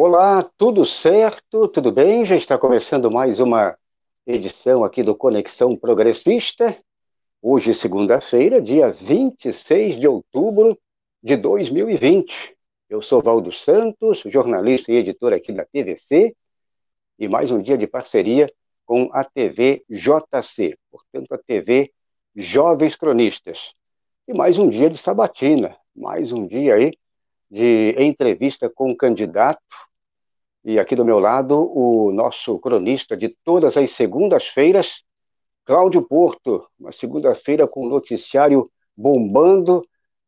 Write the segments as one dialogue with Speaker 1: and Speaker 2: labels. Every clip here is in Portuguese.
Speaker 1: Olá, tudo certo? Tudo bem? Já está começando mais uma edição aqui do Conexão Progressista. Hoje, segunda-feira, dia 26 de outubro de 2020. Eu sou Valdo Santos, jornalista e editor aqui da TVC, e mais um dia de parceria com a TV JC, portanto, a TV Jovens Cronistas. E mais um dia de sabatina, mais um dia aí de entrevista com um candidato e aqui do meu lado, o nosso cronista de todas as segundas-feiras, Cláudio Porto. Uma segunda-feira com o noticiário bombando,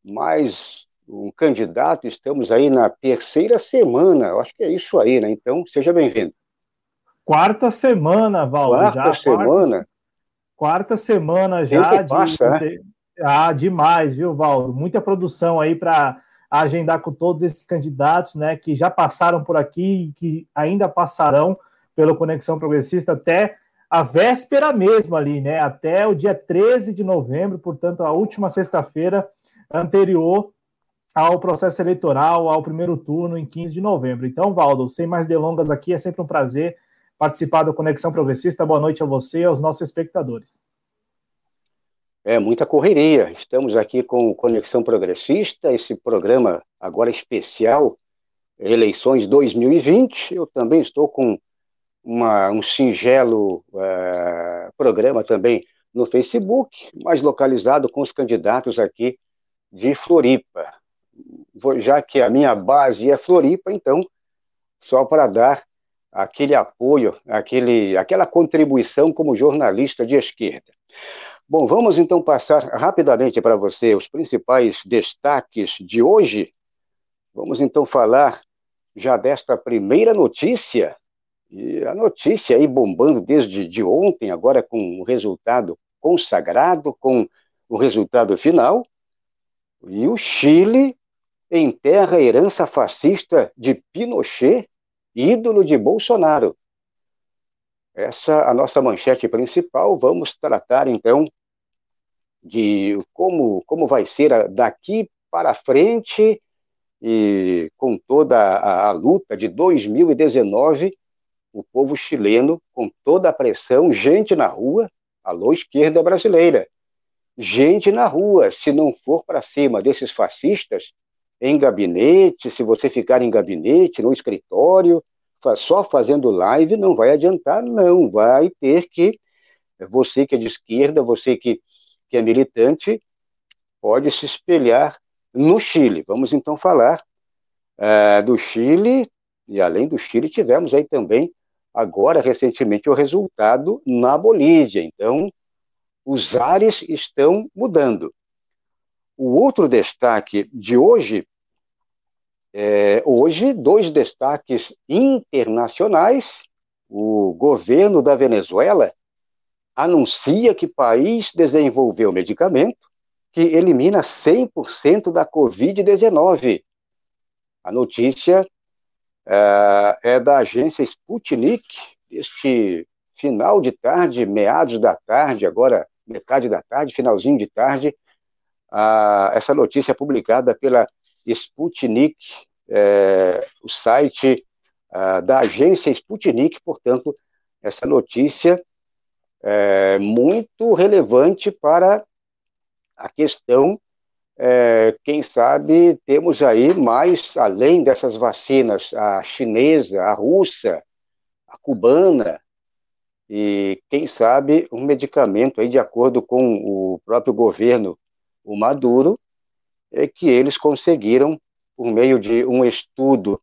Speaker 1: mais um candidato. Estamos aí na terceira semana, eu acho que é isso aí, né? Então, seja bem-vindo.
Speaker 2: Quarta semana, Val.
Speaker 1: Quarta já, semana?
Speaker 2: Quarta, quarta semana já.
Speaker 1: de, passa,
Speaker 2: né? Ah, demais, viu, Valdo? Muita produção aí para agendar com todos esses candidatos, né, que já passaram por aqui e que ainda passarão pelo Conexão Progressista até a véspera mesmo ali, né, até o dia 13 de novembro, portanto, a última sexta-feira anterior ao processo eleitoral, ao primeiro turno em 15 de novembro. Então, Valdo, sem mais delongas aqui, é sempre um prazer participar do Conexão Progressista. Boa noite a você e aos nossos espectadores.
Speaker 1: É muita correria. Estamos aqui com Conexão Progressista, esse programa agora especial, eleições 2020. Eu também estou com uma, um singelo uh, programa também no Facebook, mais localizado com os candidatos aqui de Floripa. Já que a minha base é Floripa, então, só para dar aquele apoio, aquele, aquela contribuição como jornalista de esquerda. Bom, vamos então passar rapidamente para você os principais destaques de hoje. Vamos então falar já desta primeira notícia, e a notícia aí bombando desde de ontem, agora com o resultado consagrado, com o resultado final, e o Chile enterra a herança fascista de Pinochet, ídolo de Bolsonaro. Essa a nossa manchete principal. Vamos tratar então de como, como vai ser daqui para frente e com toda a, a luta de 2019, o povo chileno, com toda a pressão, gente na rua, alô esquerda brasileira, gente na rua, se não for para cima desses fascistas, em gabinete, se você ficar em gabinete, no escritório, só fazendo live, não vai adiantar, não, vai ter que, você que é de esquerda, você que que é militante, pode se espelhar no Chile. Vamos então falar uh, do Chile, e além do Chile, tivemos aí também, agora recentemente, o resultado na Bolívia. Então, os ares estão mudando. O outro destaque de hoje, é, hoje, dois destaques internacionais. O governo da Venezuela anuncia que país desenvolveu medicamento que elimina 100% da Covid-19. A notícia uh, é da agência Sputnik, este final de tarde, meados da tarde, agora metade da tarde, finalzinho de tarde, uh, essa notícia é publicada pela Sputnik, uh, o site uh, da agência Sputnik, portanto, essa notícia é, muito relevante para a questão, é, quem sabe temos aí mais, além dessas vacinas, a chinesa, a russa, a cubana, e quem sabe um medicamento aí de acordo com o próprio governo, o Maduro, é que eles conseguiram, por meio de um estudo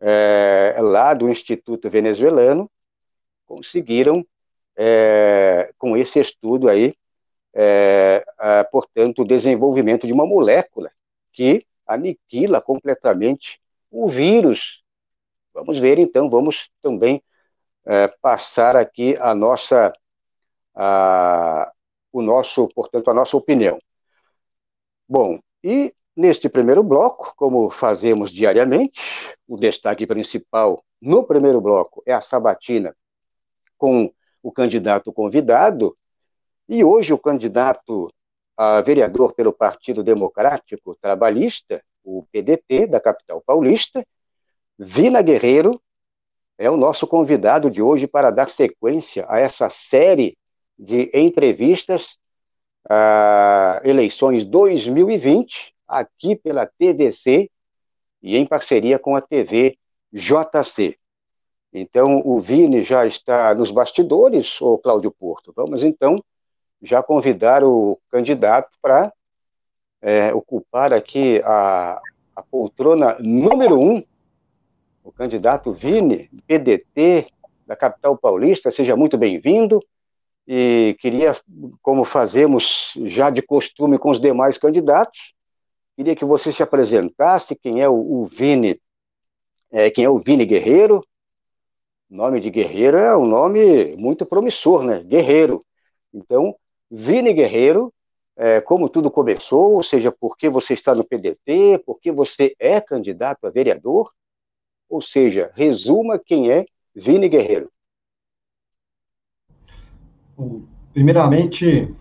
Speaker 1: é, lá do Instituto Venezuelano, conseguiram é, com esse estudo aí, é, é, portanto, o desenvolvimento de uma molécula que aniquila completamente o vírus. Vamos ver então, vamos também é, passar aqui a nossa, a, o nosso, portanto, a nossa opinião. Bom, e neste primeiro bloco, como fazemos diariamente, o destaque principal no primeiro bloco é a sabatina com o candidato convidado, e hoje o candidato a vereador pelo Partido Democrático Trabalhista, o PDT, da capital paulista, Vina Guerreiro é o nosso convidado de hoje para dar sequência a essa série de entrevistas a eleições 2020, aqui pela TVC e em parceria com a TV JC. Então, o Vini já está nos bastidores, ou Cláudio Porto. Vamos então já convidar o candidato para é, ocupar aqui a, a poltrona número um, o candidato Vini, PDT, da capital paulista. Seja muito bem-vindo. E queria, como fazemos já de costume com os demais candidatos, queria que você se apresentasse, quem é o, o Vini, é, quem é o Vini Guerreiro. Nome de Guerreiro é um nome muito promissor, né? Guerreiro. Então, Vini Guerreiro, é, como tudo começou, ou seja, por que você está no PDT, por que você é candidato a vereador, ou seja, resuma quem é Vini Guerreiro.
Speaker 3: Primeiramente,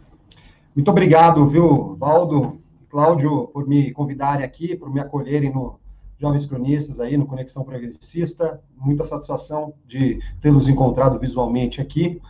Speaker 3: muito obrigado, viu, Valdo, Cláudio, por me convidarem aqui, por me acolherem no Jovens Cronistas aí, no Conexão Progressista. Muita satisfação de tê-los encontrado visualmente aqui.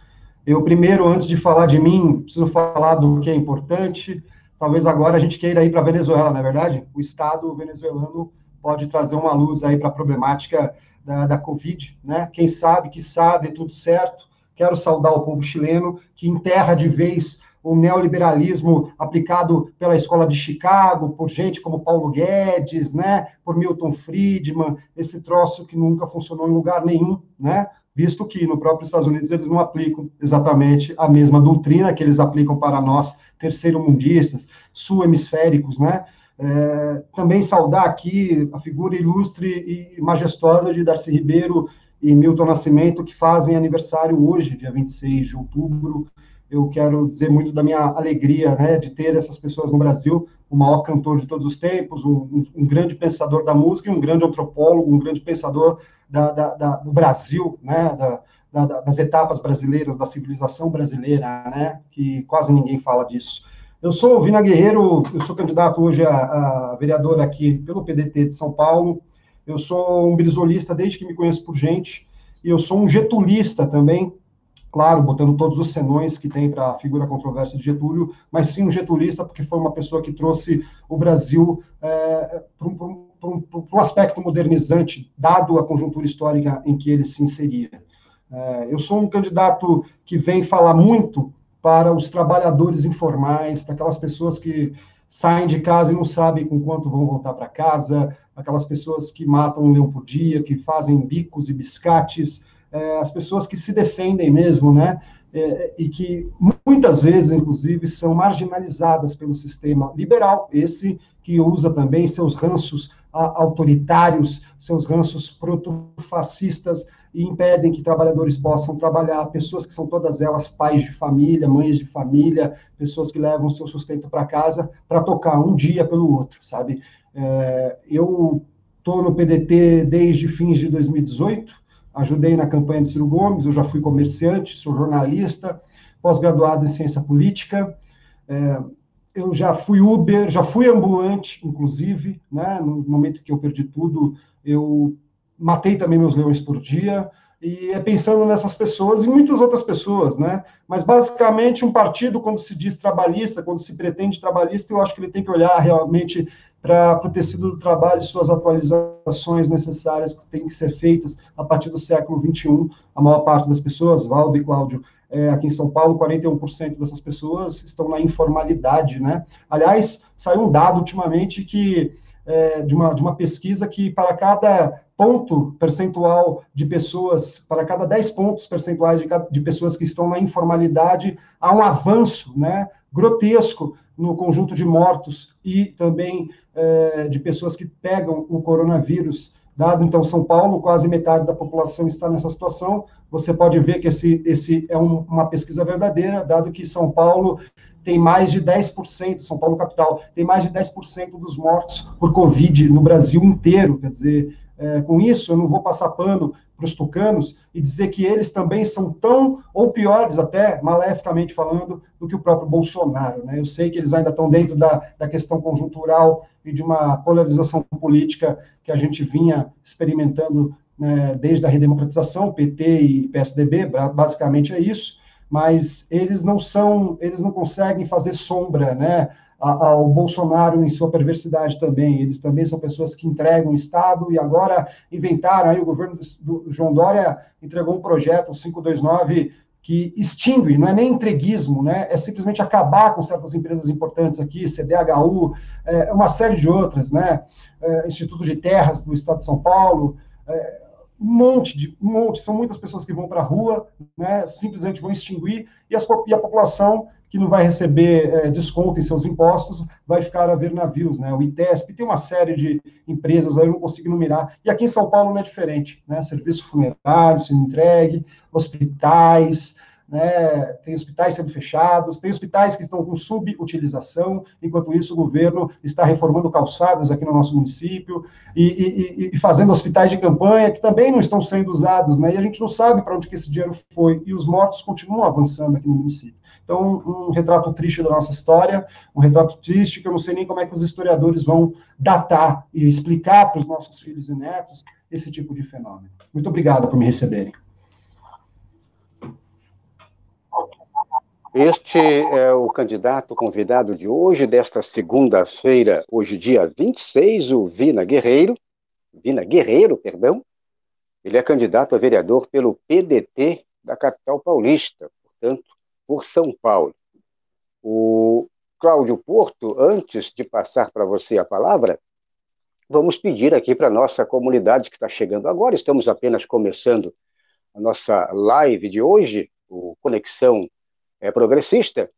Speaker 3: Eu, primeiro, antes de falar de mim, preciso falar do que é importante. Talvez agora a gente queira ir para a Venezuela, não é verdade? O Estado venezuelano pode trazer uma luz aí para a problemática da, da Covid, né? Quem sabe, que sabe, tudo certo. Quero saudar o povo chileno, que enterra de vez o neoliberalismo aplicado pela escola de Chicago, por gente como Paulo Guedes, né, por Milton Friedman, esse troço que nunca funcionou em lugar nenhum, né? visto que no próprio Estados Unidos eles não aplicam exatamente a mesma doutrina que eles aplicam para nós, terceiro-mundistas, sul-hemisféricos, né? É, também saudar aqui a figura ilustre e majestosa de Darcy Ribeiro e Milton Nascimento, que fazem aniversário hoje, dia 26 de outubro. Eu quero dizer muito da minha alegria né, de ter essas pessoas no Brasil, o maior cantor de todos os tempos, um, um grande pensador da música, um grande antropólogo, um grande pensador da, da, da, do Brasil, né, das etapas brasileiras, da civilização brasileira, né, que quase ninguém fala disso. Eu sou Vina Guerreiro, eu sou candidato hoje a, a vereador aqui pelo PDT de São Paulo. Eu sou um brisolista desde que me conheço por gente, e eu sou um getulista também, claro, botando todos os senões que tem para a figura controversa de Getúlio, mas sim um getulista, porque foi uma pessoa que trouxe o Brasil é, para um, um, um, aspecto modernizante, dado a conjuntura histórica em que ele se inseria. É, eu sou um candidato que vem falar muito para os trabalhadores informais, para aquelas pessoas que saem de casa e não sabem com quanto vão voltar para casa, aquelas pessoas que matam um leão por dia, que fazem bicos e biscates, é, as pessoas que se defendem mesmo, né? É, e que muitas vezes, inclusive, são marginalizadas pelo sistema liberal, esse que usa também seus ranços autoritários, seus ranços protofascistas, e impedem que trabalhadores possam trabalhar, pessoas que são todas elas pais de família, mães de família, pessoas que levam seu sustento para casa para tocar um dia pelo outro, sabe? É, eu estou no PDT desde fins de 2018, ajudei na campanha de Ciro Gomes, eu já fui comerciante, sou jornalista, pós-graduado em ciência política, é, eu já fui Uber, já fui ambulante, inclusive, né, no momento que eu perdi tudo, eu matei também meus leões por dia, e é pensando nessas pessoas e muitas outras pessoas, né? Mas basicamente um partido, quando se diz trabalhista, quando se pretende trabalhista, eu acho que ele tem que olhar realmente para o tecido do trabalho e suas atualizações necessárias que têm que ser feitas a partir do século XXI. A maior parte das pessoas, Valdo e Cláudio, é, aqui em São Paulo, 41% dessas pessoas estão na informalidade, né? Aliás, saiu um dado ultimamente que é, de, uma, de uma pesquisa que para cada ponto percentual de pessoas, para cada 10 pontos percentuais de, de pessoas que estão na informalidade, há um avanço né, grotesco no conjunto de mortos e também é, de pessoas que pegam o coronavírus. Dado então São Paulo, quase metade da população está nessa situação. Você pode ver que esse, esse é um, uma pesquisa verdadeira, dado que São Paulo tem mais de 10%, São Paulo capital, tem mais de 10% dos mortos por Covid no Brasil inteiro. Quer dizer, é, com isso, eu não vou passar pano para os tucanos e dizer que eles também são tão, ou piores até, maleficamente falando, do que o próprio Bolsonaro. Né? Eu sei que eles ainda estão dentro da, da questão conjuntural e de uma polarização política que a gente vinha experimentando né, desde a redemocratização, PT e PSDB, basicamente é isso, mas eles não são, eles não conseguem fazer sombra, né, ao Bolsonaro em sua perversidade também. Eles também são pessoas que entregam o Estado e agora inventaram aí o governo do, João Dória entregou um projeto, o 529, que extingue, não é nem entreguismo, né? É simplesmente acabar com certas empresas importantes aqui, CDHU, é, uma série de outras, né? É, Instituto de Terras do Estado de São Paulo, é, um monte de um monte, são muitas pessoas que vão para a rua, né? Simplesmente vão extinguir e, as, e a população que não vai receber é, desconto em seus impostos, vai ficar a ver navios, né? O ITESP tem uma série de empresas aí, eu não consigo numerar. E aqui em São Paulo não é diferente, né? Serviço funerário entregue, hospitais, né? Tem hospitais sendo fechados, tem hospitais que estão com subutilização, enquanto isso o governo está reformando calçadas aqui no nosso município e, e, e fazendo hospitais de campanha que também não estão sendo usados, né? E a gente não sabe para onde que esse dinheiro foi e os mortos continuam avançando aqui no município. Então, um retrato triste da nossa história, um retrato triste que eu não sei nem como é que os historiadores vão datar e explicar para os nossos filhos e netos esse tipo de fenômeno. Muito obrigado por me receberem.
Speaker 1: Este é o candidato convidado de hoje, desta segunda-feira, hoje dia 26, o Vina Guerreiro, Vina Guerreiro, perdão. Ele é candidato a vereador pelo PDT da capital paulista, portanto, por São Paulo. O Cláudio Porto, antes de passar para você a palavra, vamos pedir aqui para a nossa comunidade que está chegando agora, estamos apenas começando a nossa live de hoje, o Conexão é, Progressista,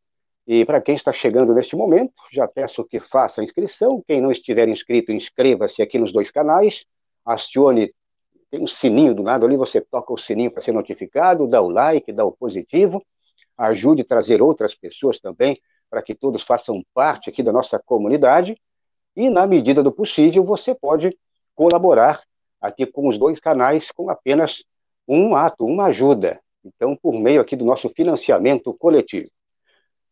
Speaker 1: e para quem está chegando neste momento, já peço que faça a inscrição. Quem não estiver inscrito, inscreva-se aqui nos dois canais. Acione, tem um sininho do lado ali, você toca o sininho para ser notificado, dá o like, dá o positivo ajude a trazer outras pessoas também, para que todos façam parte aqui da nossa comunidade. E, na medida do possível, você pode colaborar aqui com os dois canais com apenas um ato, uma ajuda. Então, por meio aqui do nosso financiamento coletivo.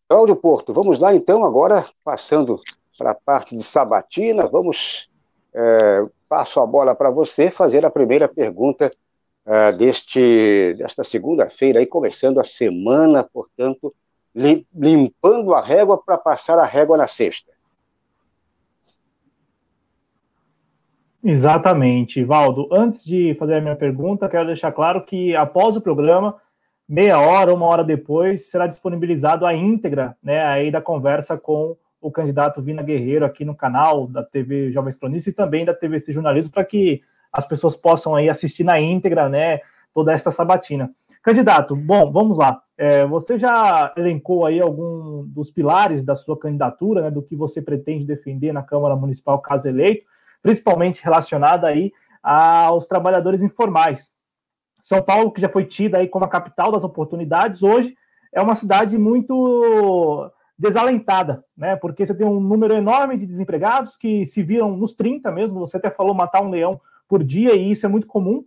Speaker 1: Cláudio Porto, vamos lá então, agora passando para a parte de sabatina, vamos, é, passo a bola para você fazer a primeira pergunta uh, deste, desta segunda-feira, aí começando a semana, portanto, limpando a régua para passar a régua na sexta.
Speaker 2: Exatamente, Valdo. Antes de fazer a minha pergunta, quero deixar claro que após o programa, meia hora, uma hora depois, será disponibilizado a íntegra, né, aí da conversa com o candidato Vina Guerreiro aqui no canal da TV Jovens Cronistas e também da TVC Jornalismo, para que as pessoas possam aí assistir na íntegra, né, toda esta sabatina. Candidato, bom, vamos lá. É, você já elencou aí algum dos pilares da sua candidatura, né, do que você pretende defender na Câmara Municipal caso eleito, principalmente relacionada aí aos trabalhadores informais. São Paulo, que já foi tida aí como a capital das oportunidades, hoje é uma cidade muito desalentada, né? Porque você tem um número enorme de desempregados que se viram nos 30 mesmo, você até falou matar um leão por dia, e isso é muito comum,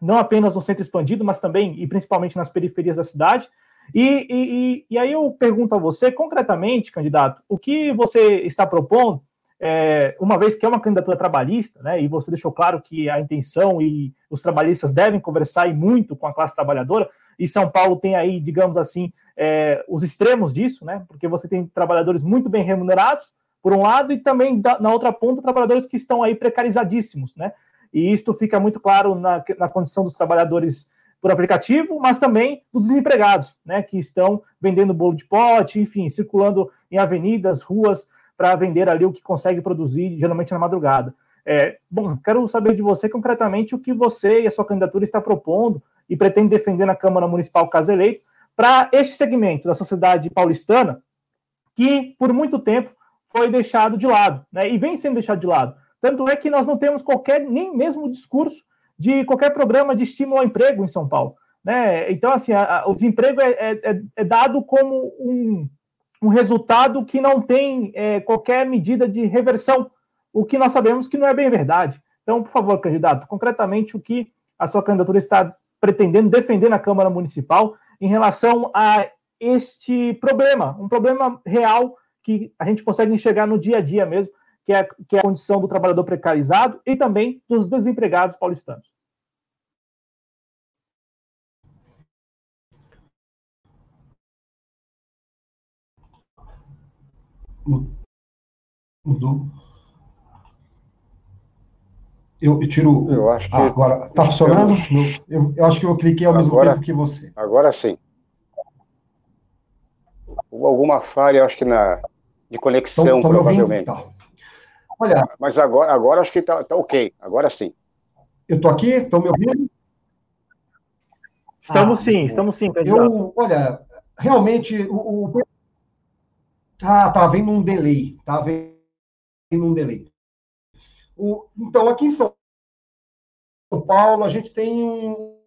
Speaker 2: não apenas no centro expandido, mas também e principalmente nas periferias da cidade. E, e, e aí eu pergunto a você, concretamente, candidato, o que você está propondo, é, uma vez que é uma candidatura trabalhista, né, e você deixou claro que a intenção e os trabalhistas devem conversar e muito com a classe trabalhadora, e São Paulo tem aí, digamos assim, é, os extremos disso, né, porque você tem trabalhadores muito bem remunerados, por um lado, e também na outra ponta, trabalhadores que estão aí precarizadíssimos, né, e isto fica muito claro na, na condição dos trabalhadores por aplicativo, mas também dos desempregados, né, que estão vendendo bolo de pote, enfim, circulando em avenidas, ruas, para vender ali o que consegue produzir, geralmente na madrugada. É, bom, quero saber de você concretamente o que você e a sua candidatura está propondo e pretende defender na Câmara Municipal caso eleito para este segmento da sociedade paulistana que, por muito tempo, foi deixado de lado, né, e vem sendo deixado de lado. Tanto é que nós não temos qualquer, nem mesmo discurso de qualquer programa de estímulo ao emprego em São Paulo. Né? Então, assim, a, a, o desemprego é, é, é, dado como um, um resultado que não tem é, qualquer medida de reversão, o que nós sabemos que não é bem verdade. Então, por favor, candidato, concretamente, o que a sua candidatura está pretendendo defender na Câmara Municipal em relação a este problema, um problema real que a gente consegue enxergar no dia a dia mesmo, que é, que é a condição do trabalhador precarizado e também dos desempregados paulistanos.
Speaker 3: Mudou. Eu, eu tiro.
Speaker 1: Eu acho que.
Speaker 3: Ah, agora, tá funcionando? Eu, eu, acho que eu cliquei ao mesmo agora, tempo que você.
Speaker 1: Agora sim. Alguma falha, acho que na de conexão, tão, tão provavelmente. Tá. Olha. Mas agora, agora acho que tá, tá ok. Agora sim.
Speaker 3: Eu tô aqui? Estão me ouvindo?
Speaker 2: Estamos ah, sim, estamos sim,
Speaker 3: candidato. Eu, olha, realmente o, o ah, tá vendo um delay, tá vendo um delay. O, então, aqui em São Paulo, a gente tem um,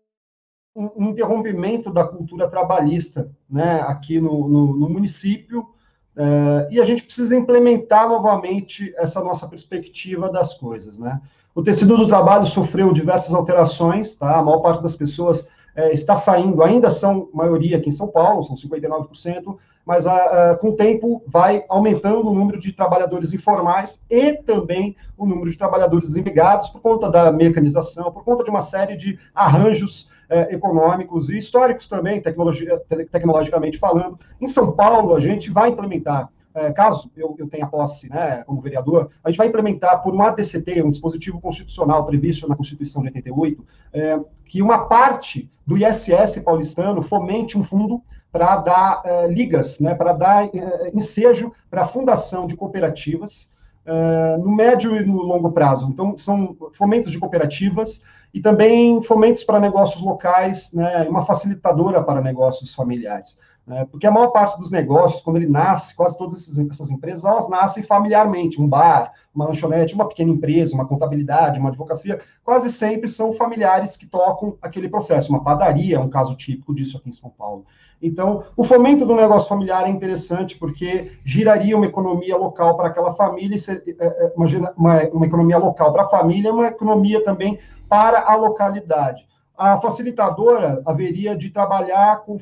Speaker 3: um interrompimento da cultura trabalhista, né, aqui no, no, no município, é, e a gente precisa implementar novamente essa nossa perspectiva das coisas, né. O tecido do trabalho sofreu diversas alterações, tá, a maior parte das pessoas é, está saindo, ainda são maioria aqui em São Paulo, são 59%, mas a, a, com o tempo vai aumentando o número de trabalhadores informais e também o número de trabalhadores desempregados por conta da mecanização, por conta de uma série de arranjos é, econômicos e históricos também, tecnologia, te, tecnologicamente falando. Em São Paulo, a gente vai implementar caso eu, eu, tenha posse né, como vereador, a gente vai implementar por um ADCT, um dispositivo constitucional previsto na Constituição de 88, é, que uma parte do ISS paulistano fomente um fundo para dar é, ligas, né, para dar é, ensejo para a fundação de cooperativas é, no médio e no longo prazo. Então, são fomentos de cooperativas e também fomentos para negócios locais, né, uma facilitadora para negócios familiares. Né? Porque a maior parte dos negócios, quando ele nasce, quase todas essas, essas empresas, elas nascem familiarmente. Um bar, uma lanchonete, uma pequena empresa, uma contabilidade, uma advocacia, quase sempre são familiares que tocam aquele processo. Uma padaria é um caso típico disso aqui em São Paulo. Então, o fomento do negócio familiar é interessante porque giraria uma economia local para aquela família, é, é, uma, uma, uma economia local para a família, uma economia também para a localidade a facilitadora haveria de trabalhar com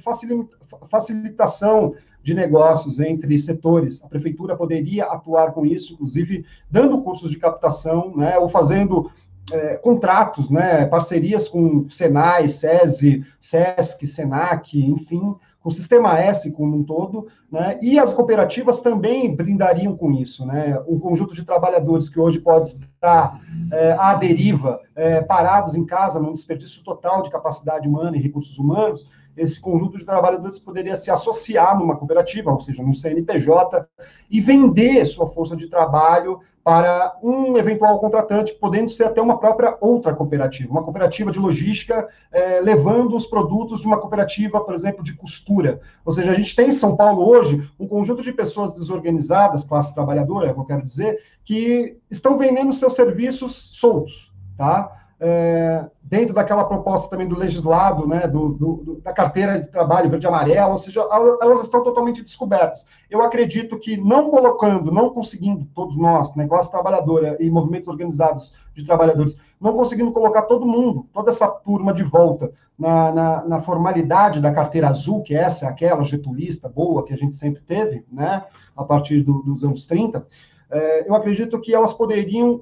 Speaker 3: facilitação de negócios entre setores. A prefeitura poderia atuar com isso, inclusive dando cursos de captação, né, ou fazendo é, contratos, né, parcerias com Senai, SESI, SESC, SENAC, enfim, o Sistema S como um todo, né, e as cooperativas também brindariam com isso, né, um conjunto de trabalhadores que hoje pode estar é, à deriva, é, parados em casa, num desperdício total de capacidade humana e recursos humanos, esse conjunto de trabalhadores poderia se associar numa cooperativa, ou seja, num CNPJ, e vender sua força de trabalho para um eventual contratante, podendo ser até uma própria outra cooperativa, uma cooperativa de logística, é, levando os produtos de uma cooperativa, por exemplo, de costura. Ou seja, a gente tem em São Paulo hoje um conjunto de pessoas desorganizadas, classe trabalhadora, é eu quero dizer, que estão vendendo seus serviços soltos, tá? é, dentro daquela proposta também do legislado, né, do, do, da carteira de trabalho verde e amarelo, ou seja, elas estão totalmente descobertas. Eu acredito que não colocando, não conseguindo, todos nós, né, classe trabalhadora e movimentos organizados de trabalhadores, não conseguindo colocar todo mundo, toda essa turma de volta na, na, na formalidade da carteira azul, que essa é aquela getulista boa que a gente sempre teve, né, a partir do, dos anos 30, é, eu acredito que elas poderiam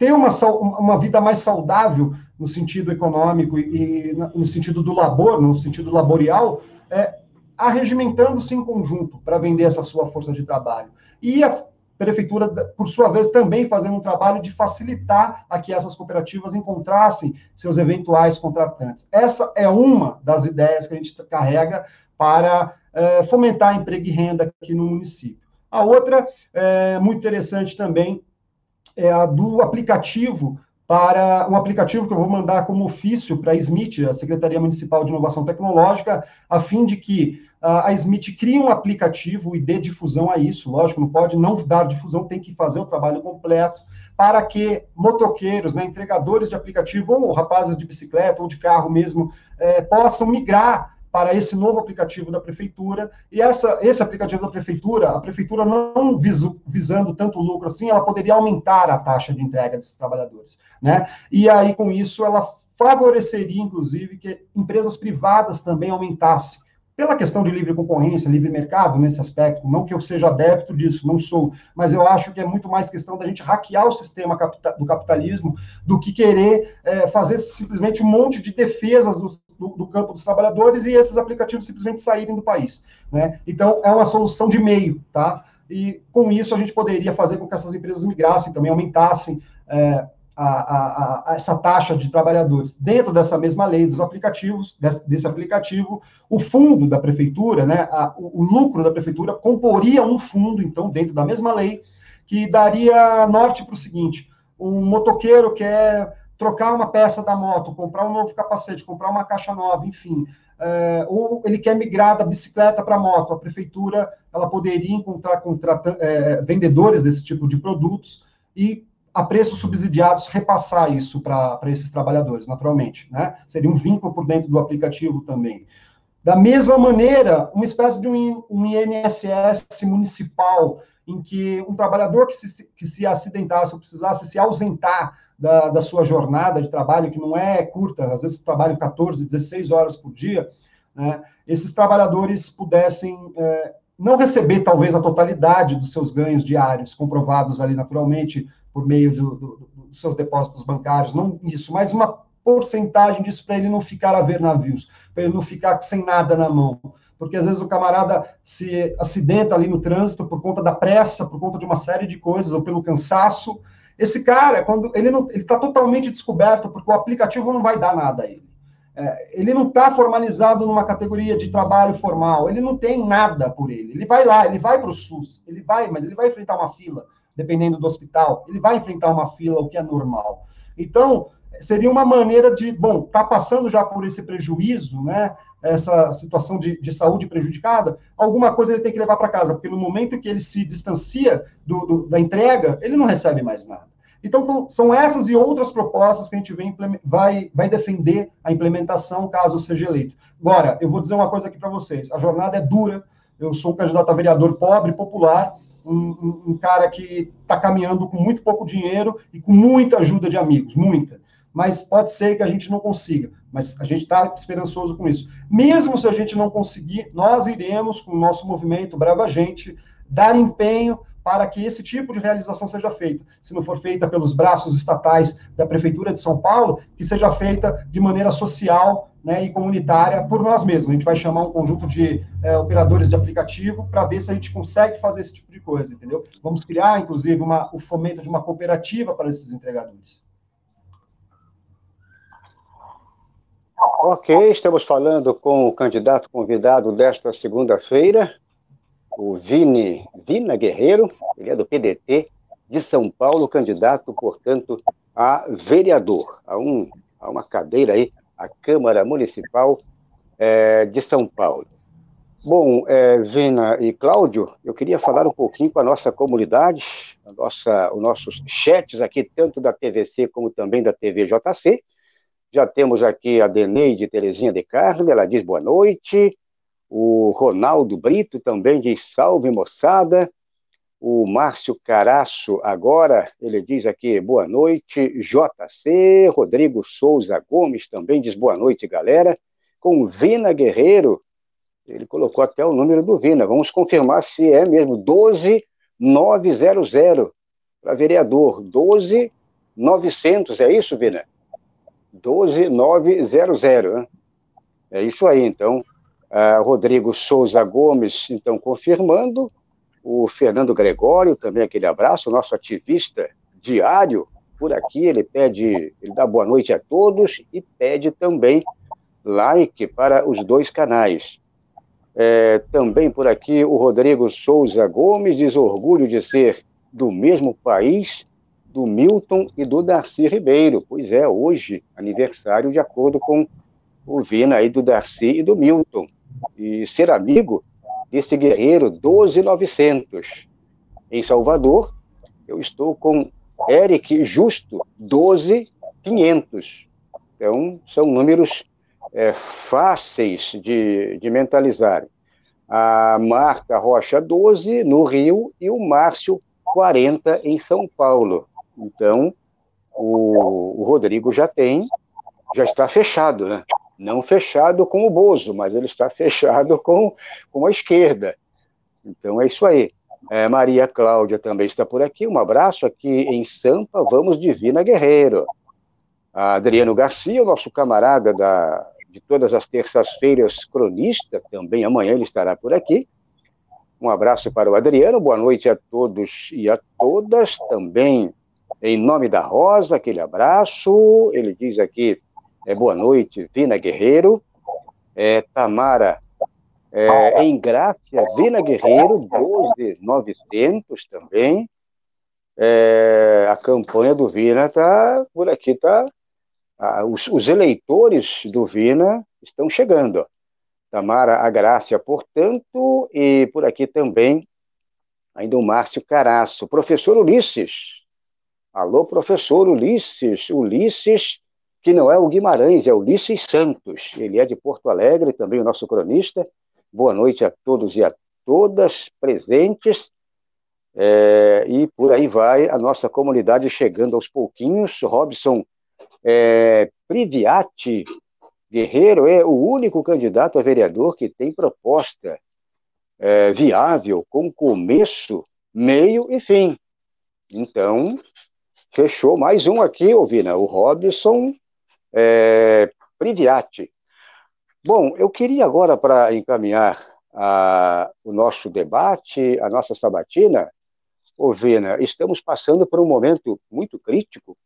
Speaker 3: ter uma, uma vida mais saudável no sentido econômico e, e no sentido do labor, no sentido laborial, é, arregimentando-se em conjunto para vender essa sua força de trabalho. E a prefeitura, por sua vez, também fazendo um trabalho de facilitar a que essas cooperativas encontrassem seus eventuais contratantes. Essa é uma das ideias que a gente carrega para é, fomentar emprego e renda aqui no município. A outra, é, muito interessante também, é a do aplicativo para um aplicativo que eu vou mandar como ofício para a SMIT, a Secretaria Municipal de Inovação Tecnológica, a fim de que a SMIT crie um aplicativo e dê difusão a isso. Lógico, não pode não dar difusão, tem que fazer o trabalho completo para que motoqueiros, né, entregadores de aplicativo, ou rapazes de bicicleta ou de carro mesmo, é, possam migrar para esse novo aplicativo da prefeitura. E essa, esse aplicativo da prefeitura, a prefeitura não visu, visando tanto lucro assim, ela poderia aumentar a taxa de entrega desses trabalhadores, né? E aí com isso ela favoreceria, inclusive, que empresas privadas também aumentassem pela questão de livre concorrência, livre mercado nesse aspecto, não que eu seja adepto disso, não sou, mas eu acho que é muito mais questão da gente hackear o sistema do capitalismo do que querer é, fazer simplesmente um monte de defesas do, do, do, campo dos trabalhadores e esses aplicativos simplesmente saírem do país. Né? Então, é uma solução de meio, tá? E com isso a gente poderia fazer com que essas empresas migrassem, também aumentassem é, a, a, a, essa taxa de trabalhadores. Dentro dessa mesma lei dos aplicativos, desse, desse aplicativo, o fundo da prefeitura, né, o, o lucro da prefeitura comporia um fundo, então, dentro da mesma lei, que daria norte para o seguinte: um motoqueiro quer trocar uma peça da moto, comprar um novo capacete, comprar uma caixa nova, enfim, é, ou ele quer migrar da bicicleta para a moto, a prefeitura ela poderia encontrar é, vendedores desse tipo de produtos e a preços subsidiados repassar isso para esses trabalhadores, naturalmente. Né? Seria um vínculo por dentro do aplicativo também. Da mesma maneira, uma espécie de um, um INSS municipal, em que um trabalhador que se, que se acidentasse ou precisasse se ausentar da, da sua jornada de trabalho, que não é curta, às vezes trabalham 14, 16 horas por dia, né, esses trabalhadores pudessem é, não receber, talvez, a totalidade dos seus ganhos diários, comprovados ali naturalmente por meio do, do, dos seus depósitos bancários, não isso, mas uma porcentagem disso para ele não ficar a ver navios, para ele não ficar sem nada na mão. Porque às vezes o camarada se acidenta ali no trânsito por conta da pressa, por conta de uma série de coisas, ou pelo cansaço. Esse cara, quando ele não, ele está totalmente descoberto, porque o aplicativo não vai dar nada a ele. É, ele não está formalizado numa categoria de trabalho formal, ele não tem nada por ele. Ele vai lá, ele vai para o SUS, ele vai, mas ele vai enfrentar uma fila dependendo do hospital, ele vai enfrentar uma fila, o que é normal. Então, seria uma maneira de, bom, tá passando já por esse prejuízo, né? Essa situação de, de saúde prejudicada, alguma coisa ele tem que levar para casa, porque no momento que ele se distancia do, do, da entrega, ele não recebe mais nada. Então, são essas e outras propostas que a gente vem, vai, vai defender a implementação, caso seja eleito. Agora, eu vou dizer uma coisa aqui para vocês: a jornada é dura. Eu sou um candidato a vereador pobre, popular, um, um cara que está caminhando com muito pouco dinheiro e com muita ajuda de amigos, muita. Mas pode ser que a gente não consiga, mas a gente está esperançoso com isso. Mesmo se a gente não conseguir, nós iremos, com o nosso movimento Brava Gente, dar empenho para que esse tipo de realização seja feita. Se não for feita pelos braços estatais da Prefeitura de São Paulo, que seja feita de maneira social né, e comunitária por nós mesmos. A gente vai chamar um conjunto de é, operadores de aplicativo para ver se a gente consegue fazer esse tipo de coisa, entendeu? Vamos criar, inclusive, uma, o fomento de uma cooperativa para esses entregadores.
Speaker 1: Ok, estamos falando com o candidato convidado desta segunda-feira, o Vini Vina Guerreiro, ele é do PDT de São Paulo, candidato, portanto, a vereador, a, um, a uma cadeira aí, a Câmara Municipal é, de São Paulo. Bom, é, Vina e Cláudio, eu queria falar um pouquinho com a nossa comunidade, a nossa, os nossos chats aqui, tanto da TVC como também da TVJC. Já temos aqui a Deneide Terezinha de Carne, ela diz boa noite. O Ronaldo Brito também diz salve, moçada. O Márcio Caraço, agora, ele diz aqui boa noite. JC, Rodrigo Souza Gomes também diz boa noite, galera. Com Vina Guerreiro, ele colocou até o número do Vina. Vamos confirmar se é mesmo 12900 para vereador. 12900, é isso, Vina? 12900. Né? É isso aí, então. Uh, Rodrigo Souza Gomes, então, confirmando. O Fernando Gregório, também aquele abraço, nosso ativista diário por aqui. Ele pede, ele dá boa noite a todos e pede também like para os dois canais. É, também por aqui o Rodrigo Souza Gomes diz orgulho de ser do mesmo país do Milton e do Darcy Ribeiro. Pois é, hoje, aniversário de acordo com o Vina aí do Darcy e do Milton e ser amigo desse guerreiro 12900. Em Salvador, eu estou com Eric Justo 12500. Então, são números é, fáceis de, de mentalizar. A Marta Rocha 12 no Rio e o Márcio 40 em São Paulo. Então, o, o Rodrigo já tem já está fechado, né? Não fechado com o Bozo, mas ele está fechado com, com a esquerda. Então é isso aí. É, Maria Cláudia também está por aqui. Um abraço aqui em Sampa. Vamos Divina Guerreiro. A Adriano Garcia, nosso camarada da, de todas as terças-feiras, cronista, também amanhã ele estará por aqui. Um abraço para o Adriano, boa noite a todos e a todas. Também, em nome da Rosa, aquele abraço. Ele diz aqui: é, boa noite, Vina Guerreiro. É, Tamara é, em Grácia, Vina Guerreiro, 12900 também. É, a campanha do Vina está por aqui, tá os, os, eleitores do Vina estão chegando. Tamara Agrácia, portanto, e por aqui também ainda o Márcio Caraço. Professor Ulisses. Alô, professor Ulisses. Ulisses, que não é o Guimarães, é Ulisses Santos. Ele é de Porto Alegre, também o nosso cronista. Boa noite a todos e a todas presentes. É, e por aí vai a nossa comunidade chegando aos pouquinhos. Robson é, Priviati Guerreiro é o único candidato a vereador que tem proposta é, viável, com começo, meio e fim. Então, fechou mais um aqui, Ovina, o Robson é, Priviati. Bom, eu queria agora, para encaminhar a, o nosso debate, a nossa sabatina, Ovina, estamos passando por um momento muito crítico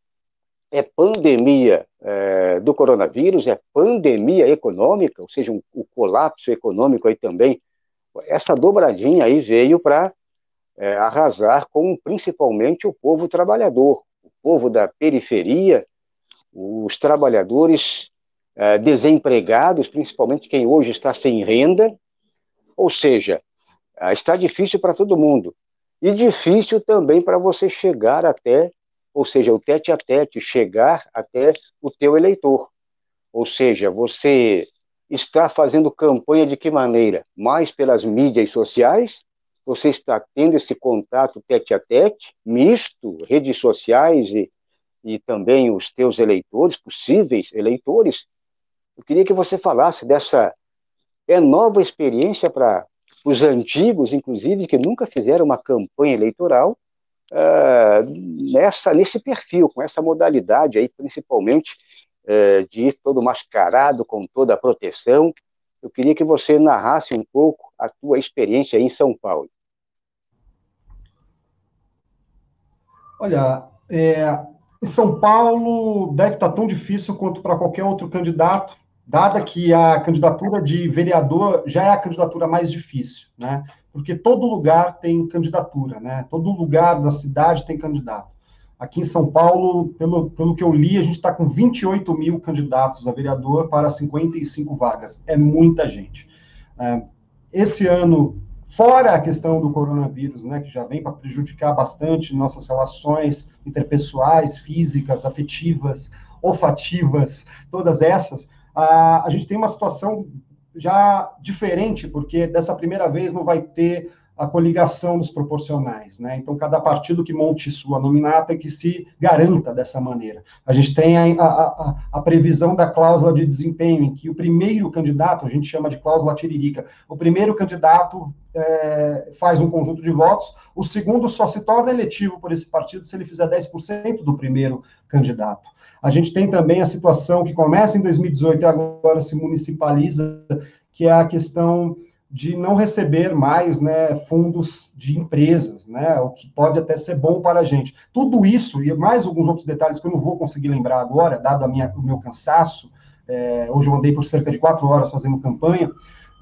Speaker 1: é pandemia é, do coronavírus, é pandemia econômica, ou seja, um, o colapso econômico aí também. Essa dobradinha aí veio para é, arrasar com principalmente o povo trabalhador, o povo da periferia, os trabalhadores é, desempregados, principalmente quem hoje está sem renda, ou seja, é, está difícil para todo mundo. E difícil também para você chegar até ou seja, o tete a tete, chegar até o teu eleitor. Ou seja, você está fazendo campanha de que maneira? Mais pelas mídias sociais? Você está tendo esse contato tete a tete, misto, redes sociais e, e também os teus eleitores, possíveis eleitores? Eu queria que você falasse dessa é nova experiência para os antigos, inclusive, que nunca fizeram uma campanha eleitoral, uh, nessa, nesse perfil, com essa modalidade aí, principalmente uh, de ir todo mascarado, com toda a proteção. Eu queria que você narrasse um pouco a tua experiência em São Paulo.
Speaker 3: Olha, é, em São Paulo deve estar tão difícil quanto para qualquer outro candidato, dada que a candidatura de vereador já é a candidatura mais difícil, né? porque todo lugar tem candidatura, né? Todo lugar da cidade tem candidato. Aqui em São Paulo, pelo, pelo que eu li, a gente está com 28 mil candidatos a vereador para 55 vagas. É muita gente. É, esse ano, fora a questão do coronavírus, né, que já vem para prejudicar bastante nossas relações interpessoais, físicas, afetivas, olfativas, todas essas, a, a gente tem uma situação já diferente, porque dessa primeira vez não vai ter a coligação nos proporcionais, né? Então, cada partido que monte sua nominata é que se garanta dessa maneira. A gente tem a, a, a, previsão da cláusula de desempenho, em que o primeiro candidato, a gente chama de cláusula tiririca, o primeiro candidato é, faz um conjunto de votos, o segundo só se torna eletivo por esse partido se ele fizer 10% do primeiro candidato. A gente tem também a situação que começa em 2018 e agora se municipaliza, que é a questão de não receber mais né, fundos de empresas, né, o que pode até ser bom para a gente. Tudo isso, e mais alguns outros detalhes que eu não vou conseguir lembrar agora, dado a minha, o meu cansaço, é, hoje eu andei por cerca de quatro horas fazendo campanha,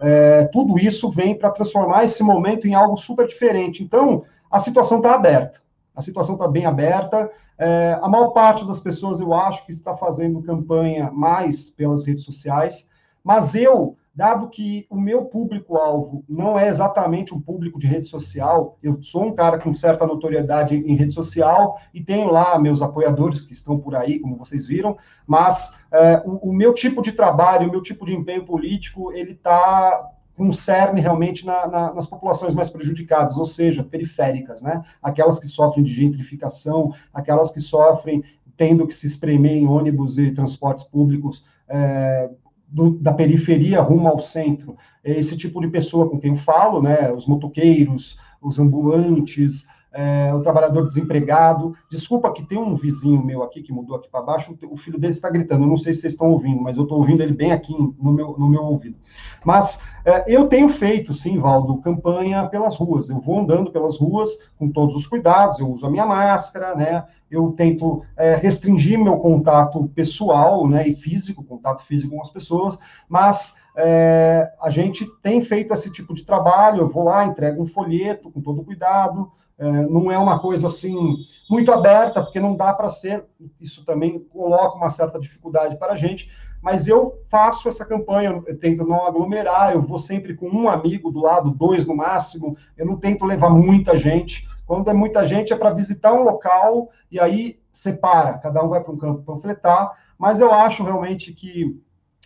Speaker 3: é, tudo isso vem para transformar esse momento em algo super diferente. Então, a situação está aberta. A situação está bem aberta. É, a maior parte das pessoas, eu acho, que está fazendo campanha mais pelas redes sociais, mas eu, dado que o meu público-alvo não é exatamente um público de rede social, eu sou um cara com certa notoriedade em rede social e tenho lá meus apoiadores que estão por aí, como vocês viram, mas é, o, o, meu tipo de trabalho, o meu tipo de empenho político, ele está concerne realmente na, na, nas populações mais prejudicadas, ou seja, periféricas, né? Aquelas que sofrem de gentrificação, aquelas que sofrem tendo que se espremer em ônibus e transportes públicos é, do, da periferia rumo ao centro. É esse tipo de pessoa com quem eu falo, né, os motoqueiros, os ambulantes, é, o trabalhador desempregado. Desculpa que tem um vizinho meu aqui que mudou aqui para baixo, o filho dele está gritando. Eu não sei se vocês estão ouvindo, mas eu estou ouvindo ele bem aqui no meu, no meu ouvido. Mas é, eu tenho feito, sim, Valdo, campanha pelas ruas. Eu vou andando pelas ruas com todos os cuidados, eu uso a minha máscara, né? Eu tento é, restringir meu contato pessoal né, e físico, contato físico com as pessoas, mas é, a gente tem feito esse tipo de trabalho. Eu vou lá, entrego um folheto com todo cuidado, é, não é uma coisa assim muito aberta, porque não dá para ser, isso também coloca uma certa dificuldade para a gente, mas eu faço essa campanha, eu tento não aglomerar, eu vou sempre com um amigo do lado, dois no máximo, eu não tento levar muita gente. Quando é muita gente é para visitar um local e aí separa, cada um vai para um campo panfletar, mas eu acho realmente que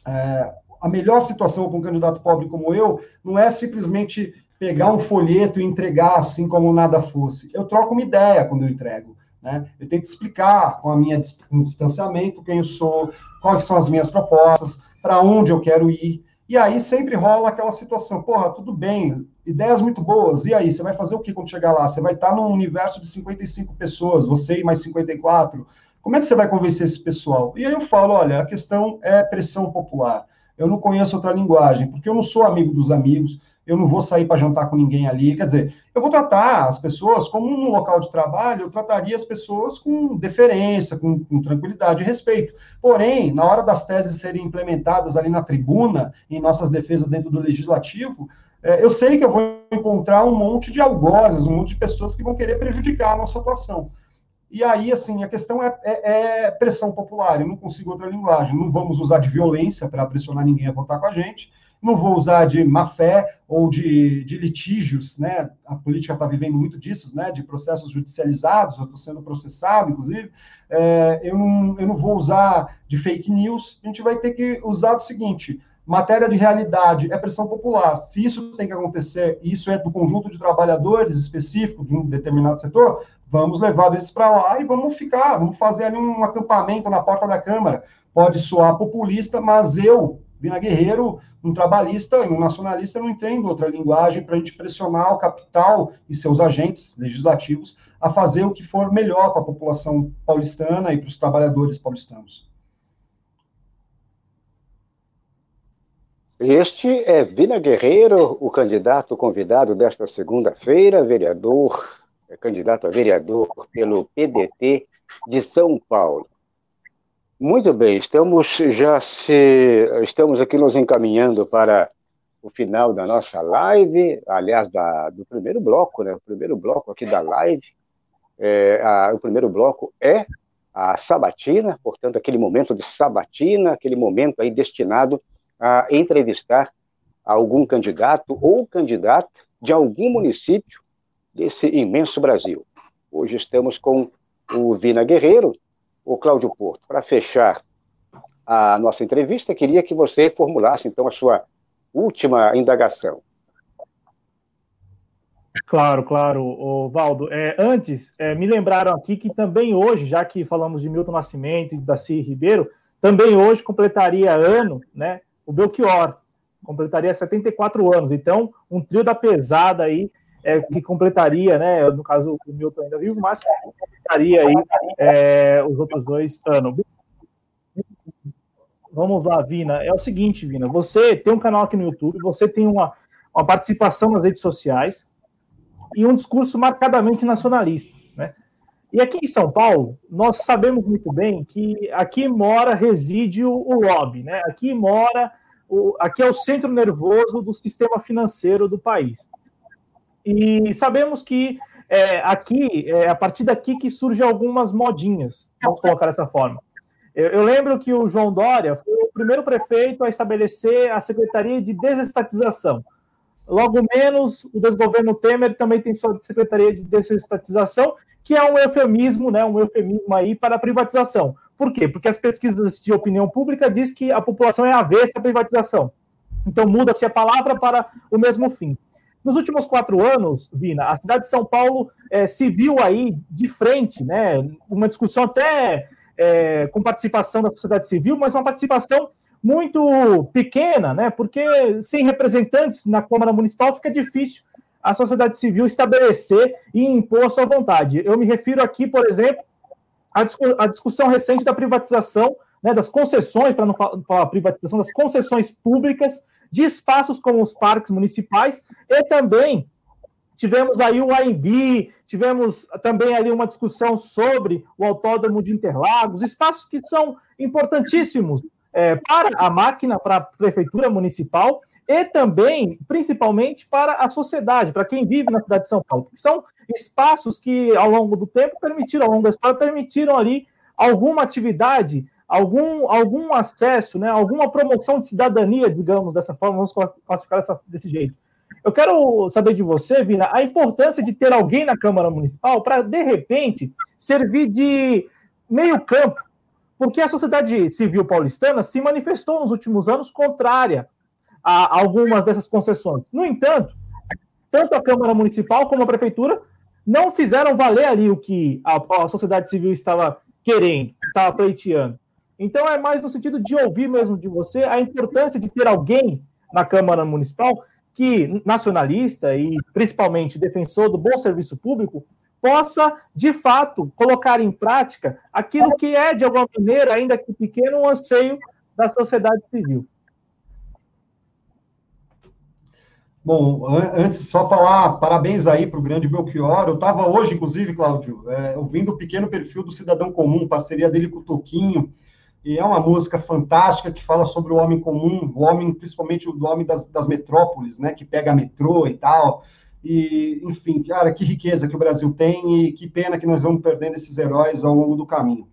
Speaker 3: é, a melhor situação para um candidato pobre como eu não é simplesmente pegar um folheto e entregar assim como nada fosse. Eu troco uma ideia quando eu entrego. Né? Eu tento explicar com a minha um distanciamento quem eu sou, quais são as minhas propostas, para onde eu quero ir. E aí sempre rola aquela situação, porra, tudo bem, ideias muito boas, e aí, você vai fazer o que quando chegar lá? Você vai estar num universo de 55 pessoas, você e mais 54, como é que você vai convencer esse pessoal? E aí eu falo, olha, a questão é pressão popular, eu não conheço outra linguagem, porque eu não sou amigo dos amigos, eu não vou sair para jantar com ninguém ali. Quer dizer, eu vou tratar as pessoas como um local de trabalho, eu trataria as pessoas com deferência, com, com, tranquilidade e respeito. Porém, na hora das teses serem implementadas ali na tribuna, em nossas defesas dentro do legislativo, é, eu sei que eu vou encontrar um monte de algozes, um monte de pessoas que vão querer prejudicar a nossa atuação. E aí, assim, a questão é, é, é pressão popular, eu não consigo outra linguagem. Não vamos usar de violência para pressionar ninguém a votar com a gente não vou usar de má fé ou de, de litígios, né? A política está vivendo muito disso, né? De processos judicializados, eu estou sendo processado, inclusive. É, eu, não, eu não vou usar de fake news, a gente vai ter que usar o seguinte: matéria de realidade é pressão popular. Se isso tem que acontecer, isso é do conjunto de trabalhadores específico de um determinado setor, vamos levar eles para lá e vamos ficar, vamos fazer ali um acampamento na porta da Câmara. Pode soar populista, mas eu, Vina Guerreiro, um trabalhista e um nacionalista não entendo outra linguagem para a gente pressionar o capital e seus agentes legislativos a fazer o que for melhor para a população paulistana e para os trabalhadores paulistanos.
Speaker 1: Este é Vina Guerreiro, o candidato convidado desta segunda-feira, vereador, é candidato a vereador pelo PDT de São Paulo. Muito bem, estamos já se estamos aqui nos encaminhando para o final da nossa live, aliás, da, do primeiro bloco, né? O primeiro bloco aqui da live. É, a, o primeiro bloco é a sabatina, portanto, aquele momento de sabatina, aquele momento aí destinado a entrevistar algum candidato ou candidata de algum município desse imenso Brasil. Hoje estamos com o Vina Guerreiro, o Cláudio Porto, para fechar a nossa entrevista, queria que você formulasse, então, a sua última indagação.
Speaker 2: Claro, claro, Valdo. É, antes, é, me lembraram aqui que também hoje, já que falamos de Milton Nascimento e Daci Ribeiro, também hoje completaria ano, né, o Belchior, completaria 74 anos. Então, um trio da pesada aí é, que completaria, né? No caso, o Milton ainda vivo, mas completaria aí é, os outros dois anos. Vamos lá, Vina. É o seguinte, Vina, você tem um canal aqui no YouTube, você tem uma, uma participação nas redes sociais e um discurso marcadamente nacionalista, né? E aqui em São Paulo, nós sabemos muito bem que aqui mora, reside o, o lobby, né? Aqui mora, o, aqui é o centro nervoso do sistema financeiro do país. E sabemos que é, aqui, é a partir daqui que surgem algumas modinhas, vamos colocar dessa forma. Eu, eu, lembro que o João Dória foi o primeiro prefeito a estabelecer a Secretaria de Desestatização. Logo menos, o desgoverno Temer também tem sua Secretaria de Desestatização, que é um eufemismo, né, um eufemismo aí para a privatização. Por quê? Porque as pesquisas de opinião pública diz que a população é avessa à privatização. Então muda-se a palavra para o mesmo fim. Nos últimos quatro anos, Vina, a cidade de São Paulo é, se viu aí de frente, né? Uma discussão até é, com participação da sociedade civil, mas uma participação muito pequena, né? Porque sem representantes na Câmara Municipal fica difícil a sociedade civil estabelecer e impor a sua vontade. Eu me refiro aqui, por exemplo, à, à discussão recente da privatização, né, das concessões, para não falar privatização, das concessões públicas de espaços como os parques municipais e também tivemos aí o AMB, tivemos também ali uma discussão sobre o Autódromo de Interlagos, espaços que são importantíssimos é, para a máquina, para a prefeitura municipal e também, principalmente, para a sociedade, para quem vive na cidade de São Paulo, são espaços que, ao longo do tempo, permitiram, ao longo da história, permitiram ali alguma atividade, algum, algum acesso, né, alguma promoção de cidadania, digamos dessa forma, vamos classificar dessa, desse jeito. Eu quero saber de você, Vina, a importância de ter alguém na Câmara Municipal para, de repente, servir de meio campo, porque a sociedade civil paulistana se manifestou nos últimos anos contrária a algumas dessas concessões. No entanto, tanto a Câmara Municipal como a Prefeitura não fizeram valer ali o que a, a sociedade civil estava querendo, estava pleiteando. Então é mais no sentido de ouvir mesmo de você a importância de ter alguém na Câmara Municipal que, nacionalista e principalmente defensor do bom serviço público, possa, de fato, colocar em prática aquilo que é, de alguma maneira, ainda que pequeno, um anseio da sociedade civil.
Speaker 3: Bom, antes só falar parabéns aí para o grande Belchior. Eu estava hoje, inclusive, Cláudio, é, ouvindo o pequeno perfil do Cidadão Comum, parceria dele com o Toquinho, e é uma música fantástica que fala sobre o homem comum, o homem, principalmente o homem das, das metrópoles, né, que pega metrô e tal. E, enfim, cara, que riqueza que o Brasil tem e que pena que nós vamos perdendo esses heróis ao longo do caminho.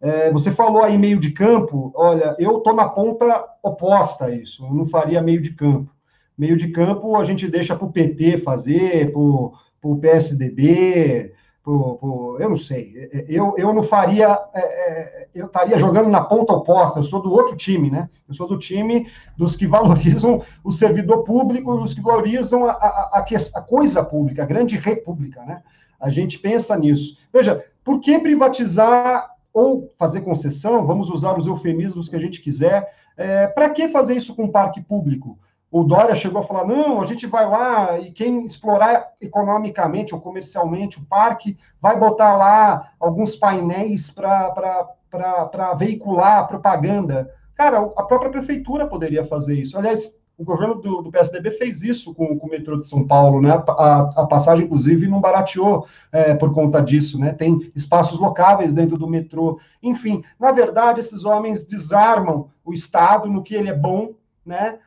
Speaker 3: É, você falou aí meio de campo, olha, eu tô na ponta oposta a isso, eu não faria meio de campo meio de campo a gente deixa para o PT fazer, para o PSDB, pro, pro, eu não sei, eu, eu não faria, é, é, eu estaria jogando na ponta oposta, eu sou do outro time, né? Eu sou do time dos que valorizam o servidor público, os que valorizam a, a, a, coisa pública, a grande república, né? A gente pensa nisso. Veja, por que privatizar ou fazer concessão? Vamos usar os eufemismos que a gente quiser. É, para que fazer isso com parque público? O Dória chegou a falar: não, a gente vai lá e quem explorar economicamente ou comercialmente o parque vai botar lá alguns painéis para veicular propaganda. Cara, a própria prefeitura poderia fazer isso. Aliás, o governo do, do PSDB fez isso com, com, o metrô de São Paulo, né? A, a passagem, inclusive, não barateou é, por conta disso, né? Tem espaços locáveis dentro do metrô. Enfim, na verdade, esses homens desarmam o Estado no que ele é bom, né?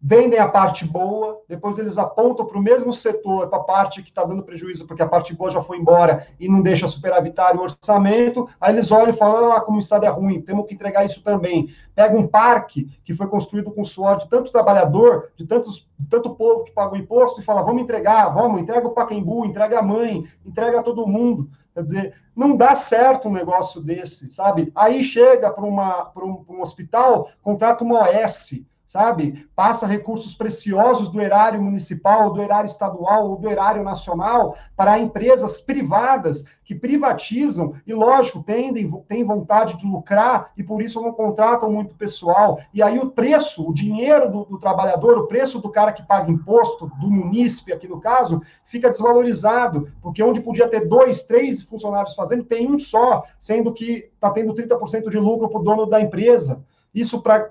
Speaker 3: Vendem a parte boa, depois eles apontam para o mesmo setor, para a parte que está dando prejuízo, porque a parte boa já foi embora e não deixa superavitário o orçamento, aí eles olham e falam, ah, como o Estado é ruim, temos que entregar isso também. Pega um parque que foi construído com suor de tanto trabalhador, de, tantos, de tanto povo que paga o imposto, e fala, vamos entregar, vamos, entrega o Paquembu, entrega a mãe, entrega a todo mundo. Quer dizer, não dá certo um negócio desse, sabe? Aí chega para um, um hospital, contrata uma OS, sabe? Passa recursos preciosos do erário municipal, do erário estadual ou do erário nacional para empresas privadas que privatizam e, lógico, tendem, têm vontade de lucrar e por isso não contratam muito pessoal. E aí o preço, o dinheiro do, do trabalhador, o preço do cara que paga imposto, do munícipe aqui no caso, fica desvalorizado, porque onde podia ter dois, três funcionários fazendo, tem um só, sendo que está tendo 30% de lucro para o dono da empresa isso para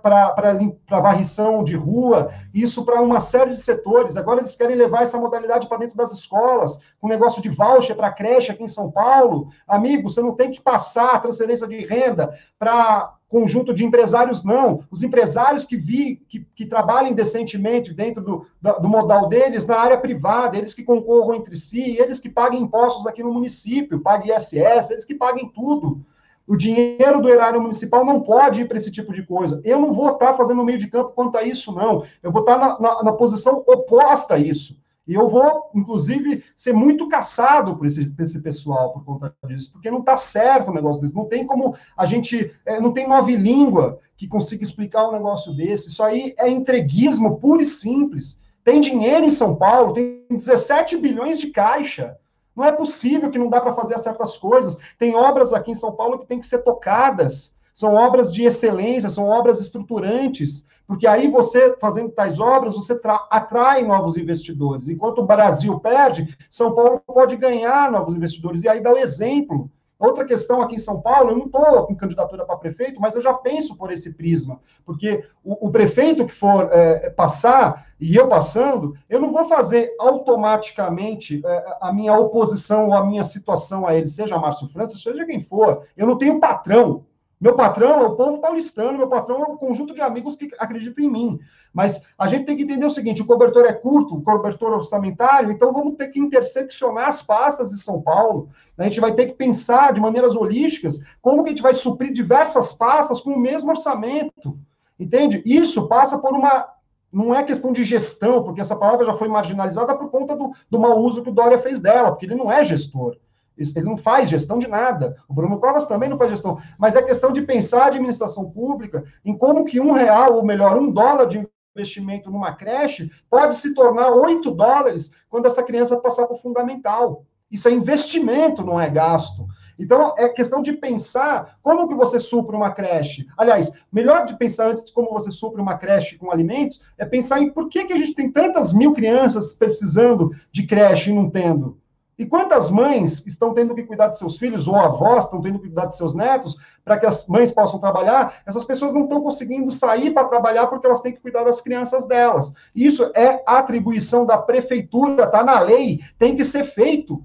Speaker 3: varrição de rua, isso para uma série de setores. Agora eles querem levar essa modalidade para dentro das escolas, com negócio de voucher para creche aqui em São Paulo. Amigo, você não tem que passar a transferência de renda para conjunto de empresários, não. Os empresários que, vi, que, que trabalhem decentemente dentro do, do modal deles na área privada, eles que concorram entre si, eles que paguem impostos aqui no município, paguem ISS, eles que paguem tudo. O dinheiro do erário municipal não pode ir para esse tipo de coisa. Eu não vou estar fazendo meio de campo quanto a isso, não. Eu vou estar na, na, na posição oposta a isso. E eu vou, inclusive, ser muito caçado por esse, por esse pessoal por conta disso, porque não está certo um negócio desse. Não tem como a gente. É, não tem nove língua que consiga explicar um negócio desse. Isso aí é entreguismo puro e simples. Tem dinheiro em São Paulo, tem 17 bilhões de caixa. Não é possível que não dá para fazer certas coisas. Tem obras aqui em São Paulo que têm que ser tocadas. São obras de excelência, são obras estruturantes, porque aí você, fazendo tais obras, você atrai novos investidores. Enquanto o Brasil perde, São Paulo pode ganhar novos investidores. E aí dá o exemplo. Outra questão aqui em São Paulo, eu não estou com candidatura para prefeito, mas eu já penso por esse prisma, porque o, o prefeito que for é, passar, e eu passando, eu não vou fazer automaticamente é, a minha oposição ou a minha situação a ele, seja Márcio França, seja quem for. Eu não tenho patrão. Meu patrão é o povo paulistano, meu patrão é um conjunto de amigos que acreditam em mim. Mas a gente tem que entender o seguinte: o cobertor é curto, o cobertor orçamentário, então vamos ter que interseccionar as pastas de São Paulo. A gente vai ter que pensar de maneiras holísticas como que a gente vai suprir diversas pastas com o mesmo orçamento. Entende? Isso passa por uma. Não é questão de gestão, porque essa palavra já foi marginalizada por conta do, do mau uso que o Dória fez dela, porque ele não é gestor. Ele não faz gestão de nada. O Bruno Covas também não faz gestão. Mas é questão de pensar a administração pública em como que um real, ou melhor, um dólar de investimento numa creche pode se tornar oito dólares quando essa criança passar para o fundamental. Isso é investimento, não é gasto. Então, é questão de pensar como que você supre uma creche. Aliás, melhor de pensar antes de como você supre uma creche com alimentos, é pensar em por que, que a gente tem tantas mil crianças precisando de creche e não tendo. E quantas mães estão tendo que cuidar de seus filhos, ou avós estão tendo que cuidar de seus netos, para que as mães possam trabalhar? Essas pessoas não estão conseguindo sair para trabalhar porque elas têm que cuidar das crianças delas. Isso é atribuição da prefeitura, está na lei, tem que ser feito.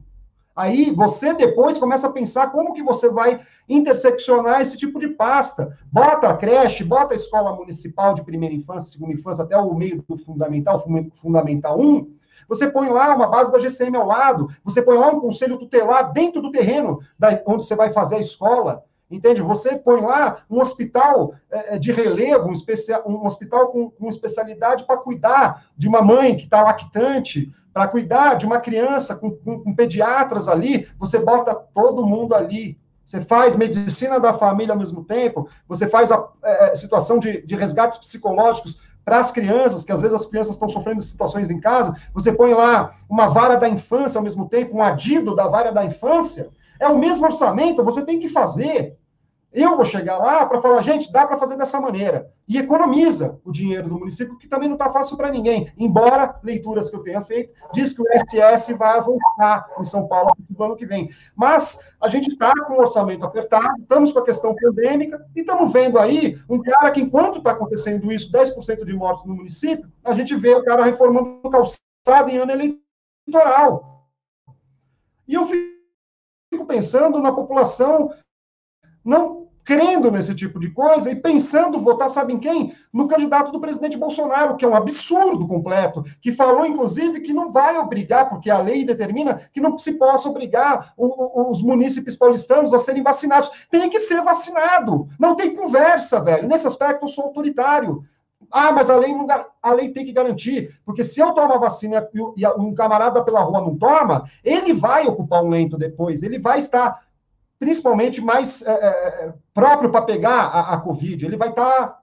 Speaker 3: Aí você depois começa a pensar como que você vai interseccionar esse tipo de pasta. Bota a creche, bota a escola municipal de primeira infância, segunda infância, até o meio do fundamental, fundamental 1, você põe lá uma base da GCM ao lado, você põe lá um conselho tutelar dentro do terreno da, onde você vai fazer a escola. Entende? Você põe lá um hospital é, é de relevo, um, especial, um hospital com, com especialidade para cuidar de uma mãe que está lactante, para cuidar de uma criança com, com, com, pediatras ali, você bota todo mundo ali. Você faz medicina da família ao mesmo tempo, você faz a é, situação de, de resgates psicológicos para as crianças, que às vezes as crianças estão sofrendo situações em casa, você põe lá uma vara da infância ao mesmo tempo, um adido da vara da infância, é o mesmo orçamento, você tem que fazer. Eu vou chegar lá para falar, gente, dá para fazer dessa maneira. E economiza o dinheiro do município, que também não está fácil para ninguém. Embora leituras que eu tenha feito, diz que o SS vai avançar em São Paulo no ano que vem. Mas a gente está com o orçamento apertado, estamos com a questão pandêmica, e estamos vendo aí um cara que, enquanto está acontecendo isso, 10% de mortes no município, a gente vê o cara reformando calçada em ano eleitoral. E eu fico pensando na população não crendo nesse tipo de coisa e pensando votar, sabem quem? No candidato do presidente Bolsonaro, que é um absurdo completo, que falou, inclusive, que não vai obrigar, porque a lei determina que não se possa obrigar os munícipes paulistanos a serem vacinados. Tem que ser vacinado. Não tem conversa, velho. Nesse aspecto, eu sou autoritário. Ah, mas a lei, não, a lei tem que garantir, porque se eu tomo a vacina e um camarada pela rua não toma, ele vai ocupar um lento depois, ele vai estar principalmente mais é, é, é próprio para pegar a, a, Covid. Ele vai estar tá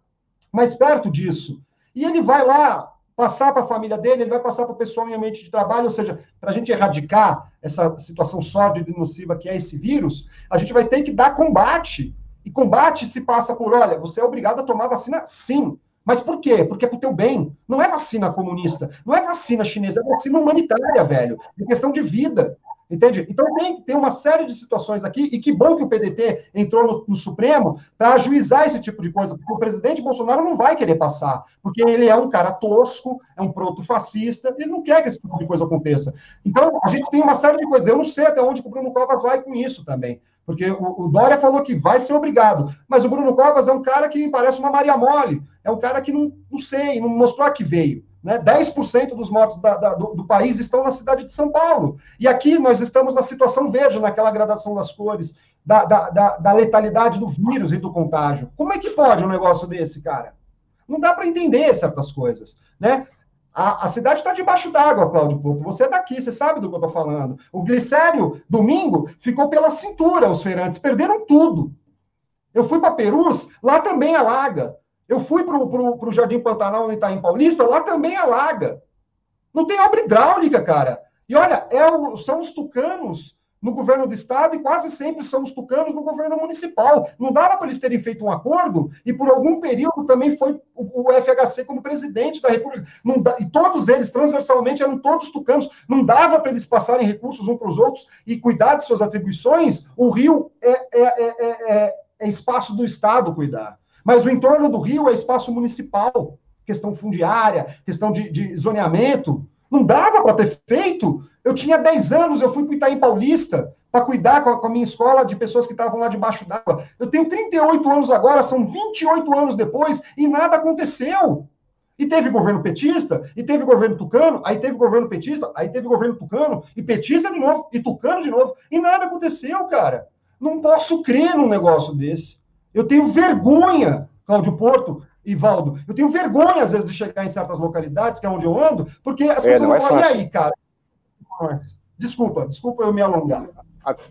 Speaker 3: mais perto disso. E ele vai lá passar para a família dele, ele vai passar para o pessoal em ambiente de trabalho, ou seja, para a gente erradicar essa situação sórdida e nociva que é esse vírus, a gente vai ter que dar combate. E combate se passa por, olha, você é obrigado a tomar vacina sim. Mas por quê? Porque é pro teu bem. Não é vacina comunista, não é vacina chinesa, é vacina humanitária, velho. É questão de vida. Entende? Então tem, tem uma série de situações aqui, e que bom que o PDT entrou no, no Supremo para ajuizar esse tipo de coisa, porque o presidente Bolsonaro não vai querer passar, porque ele é um cara tosco, é um proto-fascista, ele não quer que esse tipo de coisa aconteça. Então, a gente tem uma série de coisas. Eu não sei até onde o Bruno Covas vai com isso também. Porque o, Dória falou que vai ser obrigado, mas o Bruno Covas é um cara que parece uma Maria Mole, é um cara que não, não sei, não mostrou a que veio. Né? 10% dos mortos da, da, do, do, país estão na cidade de São Paulo. E aqui nós estamos na situação verde, naquela gradação das cores, da, da, da letalidade do vírus e do contágio. Como é que pode um negócio desse, cara? Não dá para entender certas coisas. Né? A, a cidade está debaixo d'água, Cláudio Porto. Você é daqui, você sabe do que eu estou falando. O glicério, domingo, ficou pela cintura, os feirantes, perderam tudo. Eu fui para Perus, lá também alaga. Eu fui para o Jardim Pantanal, no Itaim Paulista, lá também alaga. Não tem obra hidráulica, cara. E olha, é o, são os tucanos no governo do estado e quase sempre são os tucanos no governo municipal. Não dava para eles terem feito um acordo e por algum período também foi o, o FHC como presidente da República. E todos eles, transversalmente, eram todos tucanos. Não dava para eles passarem recursos uns para os outros e cuidar de suas atribuições. O Rio é, é, é, é espaço do estado cuidar. Mas o entorno do Rio é espaço municipal. Questão fundiária, questão de, de zoneamento. Não dava para ter feito. Eu tinha 10 anos, eu fui para Itaim Paulista para cuidar com a, com a, minha escola de pessoas que estavam lá debaixo d'água. Eu tenho 38 anos agora, são 28 anos depois, e nada aconteceu. E teve governo petista, e teve governo tucano, aí teve governo petista, aí teve governo tucano, e petista de novo, e tucano de novo, e nada aconteceu, cara. Não posso crer num negócio desse. Eu tenho vergonha, Cláudio Porto, Ivaldo, eu tenho vergonha, às vezes, de chegar em certas localidades, que é onde eu ando, porque as é, pessoas vão é falar, e aí, cara? Desculpa, desculpa eu me alongar.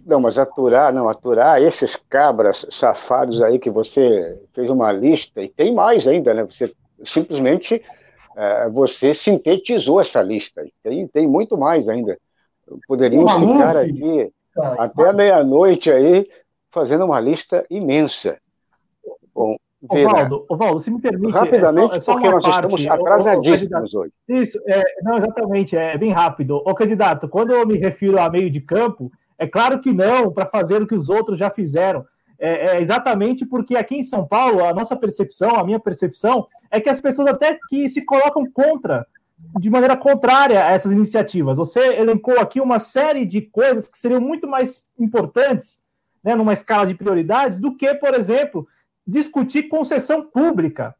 Speaker 1: Não, mas aturar, não, aturar esses cabras safados aí que você fez uma lista, e tem mais ainda, né? Você simplesmente é, você sintetizou essa lista. Tem, tem muito mais ainda. Poderíamos ficar aqui até meia-noite aí fazendo uma lista imensa.
Speaker 2: Bom, Ovaldo, Ovaldo, se me permite.
Speaker 1: Rapidamente, é só, é só porque nós parte, estamos atrasadíssimos hoje.
Speaker 2: Isso, é, não, exatamente, é bem rápido. Ô, candidato, quando eu me refiro a meio de campo, é claro que não, para fazer o que os outros já fizeram. É, é, exatamente porque aqui em São Paulo, a nossa percepção, a minha percepção, é que as pessoas até que se colocam contra, de maneira contrária a essas iniciativas. Você elencou aqui uma série de coisas que seriam muito mais importantes, né, numa escala de prioridades, do que, por exemplo, discutir concessão pública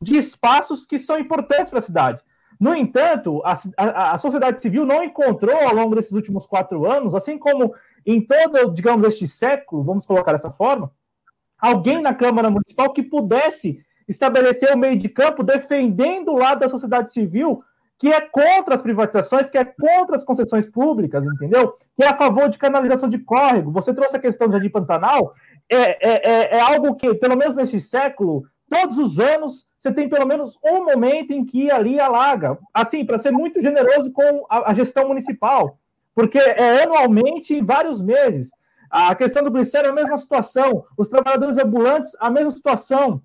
Speaker 2: de espaços que são importantes para a cidade. No entanto, a, a, a, sociedade civil não encontrou ao longo desses últimos quatro anos, assim como em todo, digamos, este século, vamos colocar dessa forma, alguém na Câmara Municipal que pudesse estabelecer o meio de campo defendendo o lado da sociedade civil que é contra as privatizações, que é contra as concessões públicas, entendeu? Que é a favor de canalização de córrego. Você trouxe a questão do Jardim Pantanal, é, é, é, é algo que, pelo menos nesse século, todos os anos você tem pelo menos um momento em que ali alaga. Assim, para ser muito generoso com a, a, gestão municipal, porque é anualmente vários meses. A questão do glicério é a mesma situação, os trabalhadores ambulantes, a mesma situação.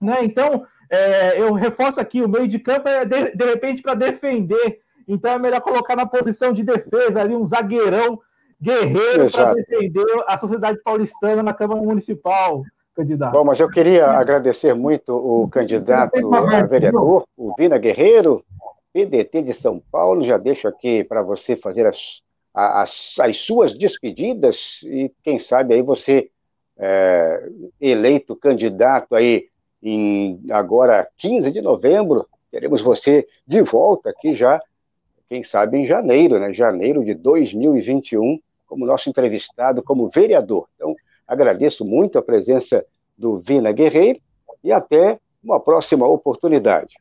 Speaker 2: Né? Então, é, eu reforço aqui: o meio de campo é de, de repente para defender, então é melhor colocar na posição de defesa ali um zagueirão guerreiro para defender a sociedade paulistana na Câmara Municipal, candidato.
Speaker 1: Bom, mas eu queria agradecer muito o candidato a vereador, o Vina Guerreiro, PDT de São Paulo. Já deixo aqui para você fazer as, as, as, suas despedidas e, quem sabe, aí você é, eleito candidato aí em agora 15 de novembro, teremos você de volta aqui já, quem sabe em janeiro, né? Janeiro de 2021 como nosso entrevistado, como vereador. Então, agradeço muito a presença do Vina Guerreiro e até uma próxima oportunidade.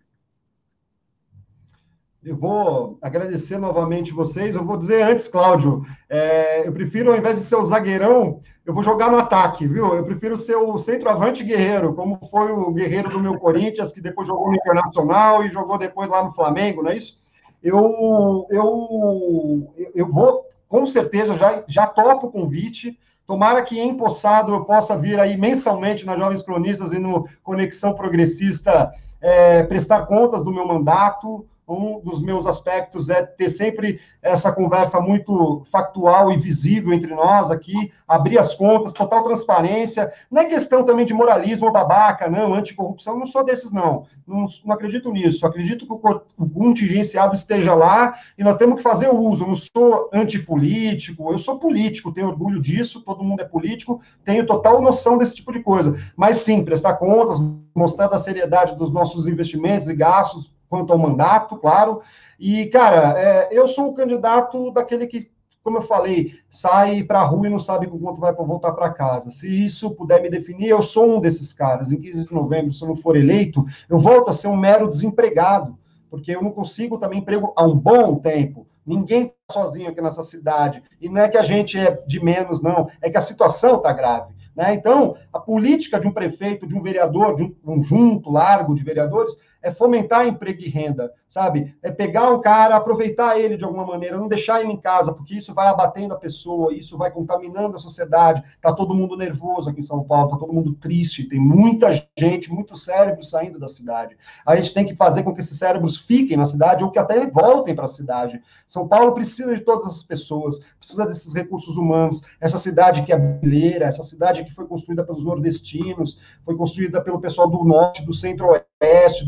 Speaker 3: Eu vou agradecer novamente vocês. Eu vou dizer antes, Cláudio, é, eu prefiro, ao invés de ser o zagueirão, eu vou jogar no ataque, viu? Eu prefiro ser o centroavante guerreiro, como foi o guerreiro do meu Corinthians, que depois jogou no Internacional e jogou depois lá no Flamengo, não é isso? Eu, eu, eu vou com certeza já, já topo o convite. Tomara que empossado eu possa vir aí mensalmente nas Jovens Cronistas e no Conexão Progressista é, prestar contas do meu mandato, um dos meus aspectos é ter sempre essa conversa muito factual e visível entre nós aqui, abrir as contas, total transparência. Não é questão também de moralismo babaca, não, anticorrupção, não sou desses, não. Não, não acredito nisso. Acredito que o, o contingenciado esteja lá e nós temos que fazer o uso. Não sou antipolítico, eu sou político, tenho orgulho disso, todo mundo é político, tenho total noção desse tipo de coisa. Mas sim, prestar contas, mostrar a seriedade dos nossos investimentos e gastos, quanto ao mandato, claro. E, cara, é, eu sou o candidato daquele que, como eu falei, sai para a rua e não sabe quanto vai voltar para casa. Se isso puder me definir, eu sou um desses caras. Em 15 de novembro, se eu não for eleito, eu volto a ser um mero desempregado, porque eu não consigo também emprego há um bom tempo. Ninguém está sozinho aqui nessa cidade. E não é que a gente é de menos, não. É que a situação está grave. Né? Então, a política de um prefeito, de um vereador, de um conjunto largo de vereadores, é fomentar emprego e renda, sabe? É pegar um cara, aproveitar ele de alguma maneira, não deixar ele em casa, porque isso vai abatendo a pessoa, isso vai contaminando a sociedade. Tá todo mundo nervoso aqui em São Paulo, tá todo mundo triste, tem muita gente, muitos cérebros saindo da cidade. A gente tem que fazer com que esses cérebros fiquem na cidade ou que até voltem para a cidade. São Paulo precisa de todas essas pessoas, precisa desses recursos humanos, essa cidade que é brasileira, essa cidade que foi construída pelos nordestinos, foi construída pelo pessoal do norte, do centro-oeste,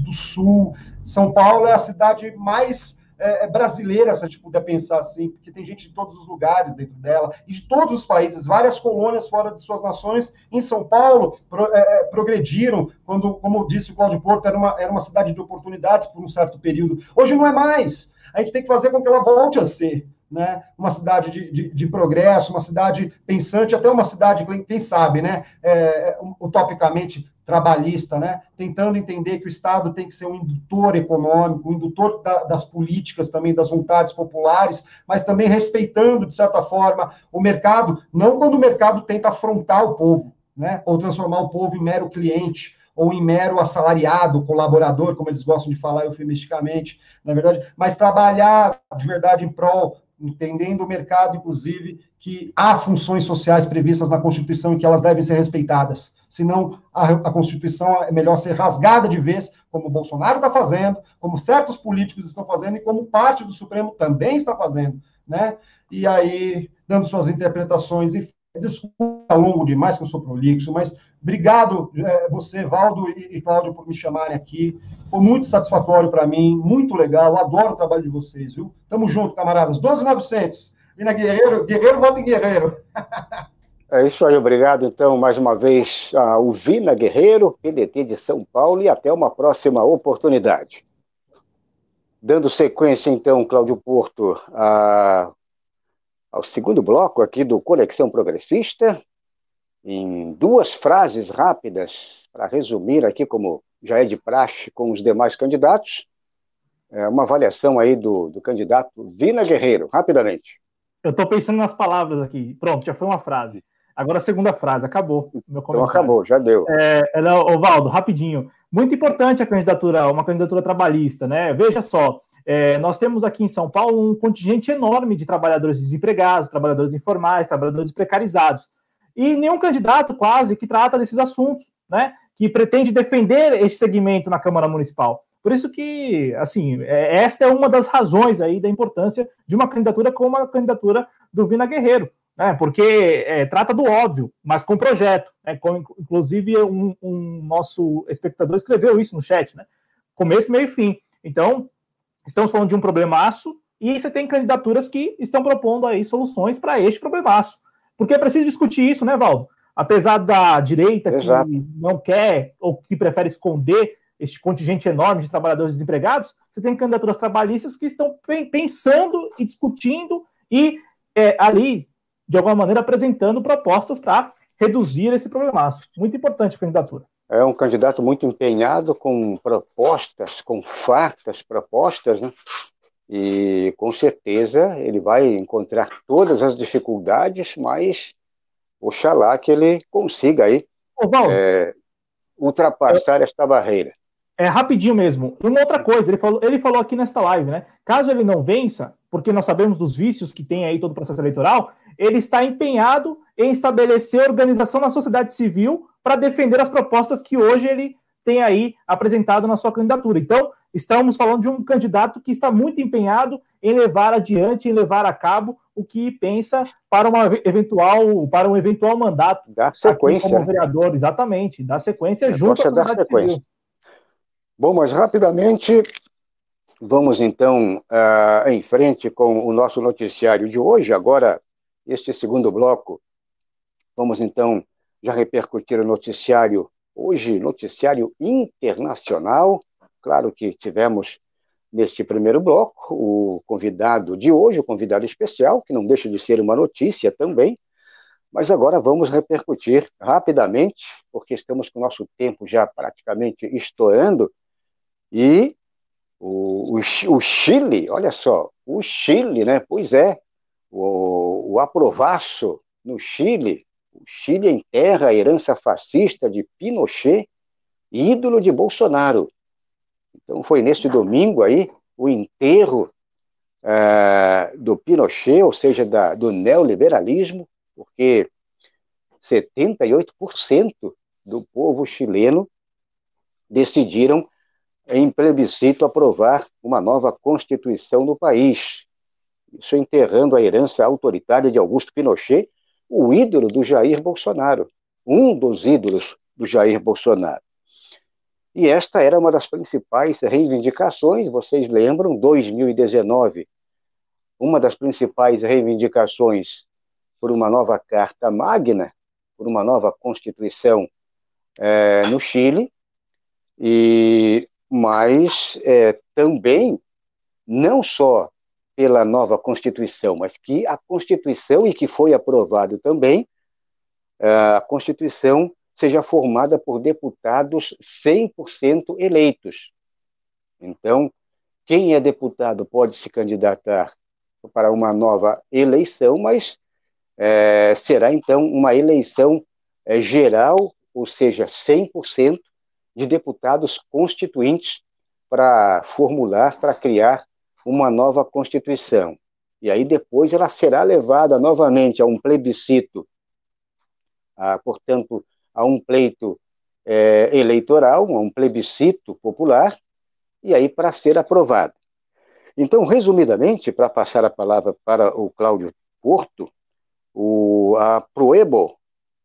Speaker 3: do sul. São Paulo é a cidade mais é, é, brasileira, se a gente puder pensar assim, porque tem gente de todos os lugares dentro dela, e de todos os países, várias colônias fora de suas nações, em São Paulo, pro, é, é progrediram, quando, como disse o Cláudio Porto, era uma, era uma cidade de oportunidades por um certo período. Hoje não é mais. A gente tem que fazer com que ela volte a ser né? uma cidade de, de, de, progresso, uma cidade pensante, até uma cidade, quem sabe, né? É, é utopicamente trabalhista, né? tentando entender que o Estado tem que ser um indutor econômico, um indutor da, das políticas também, das vontades populares, mas também respeitando, de certa forma, o mercado, não quando o mercado tenta afrontar o povo, né? ou transformar o povo em mero cliente, ou em mero assalariado, colaborador, como eles gostam de falar eufemisticamente, na verdade, mas trabalhar de verdade em prol entendendo o mercado, inclusive, que há funções sociais previstas na Constituição e que elas devem ser respeitadas. Senão, a, a Constituição é melhor ser rasgada de vez, como o Bolsonaro está fazendo, como certos políticos estão fazendo e como parte do Supremo também está fazendo, né? E aí, dando suas interpretações, enfim, desculpa longo demais que eu sou prolixo, mas obrigado é, você, Valdo e, e Cláudio, por me chamarem aqui. Foi muito satisfatório para mim, muito legal. Adoro o trabalho de vocês, viu? Tamo junto, camaradas. 12,900. Vina Guerreiro, Guerreiro, volta Guerreiro.
Speaker 1: É isso aí, obrigado então mais uma vez ao Vina Guerreiro, PDT de São Paulo, e até uma próxima oportunidade. Dando sequência então, Cláudio Porto, a ao segundo bloco aqui do Conexão Progressista, em duas frases rápidas, para resumir aqui, como já é de praxe com os demais candidatos, é uma avaliação aí do, do candidato Vina Guerreiro, rapidamente.
Speaker 2: Eu estou pensando nas palavras aqui. Pronto, já foi uma frase. Agora a segunda frase, acabou.
Speaker 1: Meu então acabou, já deu.
Speaker 2: É, Ovaldo, rapidinho. Muito importante a candidatura, uma candidatura trabalhista, né? Veja só, é, nós temos aqui em São Paulo um contingente enorme de trabalhadores desempregados, trabalhadores informais, trabalhadores precarizados. E nenhum candidato quase que trata desses assuntos, né? Que pretende defender esse segmento na Câmara Municipal. Por isso que, assim, é, esta é uma das razões aí da importância de uma candidatura como a candidatura do Vina Guerreiro, né? Porque é, trata do óbvio, mas com projeto. Né? Com, inclusive, um, um nosso espectador escreveu isso no chat, né? Começo, meio e fim. Então, Estamos falando de um problemaço e você tem candidaturas que estão propondo aí soluções para este problemaço. Porque é preciso discutir isso, né, Valdo? Apesar da direita Exato. que não quer ou que prefere esconder este contingente enorme de trabalhadores desempregados, você tem candidaturas trabalhistas que estão pensando e discutindo e é, ali, de alguma maneira, apresentando propostas para reduzir esse problemaço. Muito importante a candidatura
Speaker 1: é um candidato muito empenhado com propostas, com fartas propostas, né? E com certeza ele vai encontrar todas as dificuldades, mas oxalá que ele consiga aí é, ultrapassar é, esta barreira.
Speaker 2: É rapidinho mesmo. Uma outra coisa, ele falou, ele falou aqui nesta live, né? Caso ele não vença, porque nós sabemos dos vícios que tem aí todo o processo eleitoral, ele está empenhado em estabelecer organização na sociedade civil para defender as propostas que hoje ele tem aí apresentado na sua candidatura. Então, estamos falando de um candidato que está muito empenhado em levar adiante, em levar a cabo o que pensa para uma eventual para um eventual mandato
Speaker 1: da sequência
Speaker 2: como vereador, exatamente, da sequência junto à sociedade sequência. civil.
Speaker 1: Bom, mas rapidamente vamos então uh, em frente com o nosso noticiário de hoje. Agora, este segundo bloco, vamos então já repercutir o noticiário hoje, noticiário internacional. Claro que tivemos neste primeiro bloco o convidado de hoje, o convidado especial, que não deixa de ser uma notícia também. Mas agora vamos repercutir rapidamente, porque estamos com o nosso tempo já praticamente estourando. E o, o, o Chile, olha só, o Chile, né? Pois é, o, o aprovaço no Chile o Chile enterra a herança fascista de Pinochet, ídolo de Bolsonaro. Então, foi neste domingo aí o enterro uh, do Pinochet, ou seja, da, do neoliberalismo, porque 78% do povo chileno decidiram em plebiscito aprovar uma nova constituição no país. Isso enterrando a herança autoritária de Augusto Pinochet, o ídolo do Jair Bolsonaro, um dos ídolos do Jair Bolsonaro. E esta era uma das principais reivindicações, vocês lembram, 2019, uma das principais reivindicações por uma nova Carta Magna, por uma nova Constituição é, no Chile, e mas é, também não só pela nova Constituição, mas que a Constituição, e que foi aprovado também, é, a Constituição seja formada por deputados 100% eleitos. Então, quem é deputado pode se candidatar para uma nova eleição, mas é, será então uma eleição é, geral, ou seja, 100% de deputados constituintes para formular, para criar uma nova Constituição. E aí depois ela será levada novamente a um plebiscito, a, portanto, a um pleito é, eleitoral, a um plebiscito popular, e aí para ser aprovado. Então, resumidamente, para passar a palavra para o Cláudio Porto, o, a Proebo,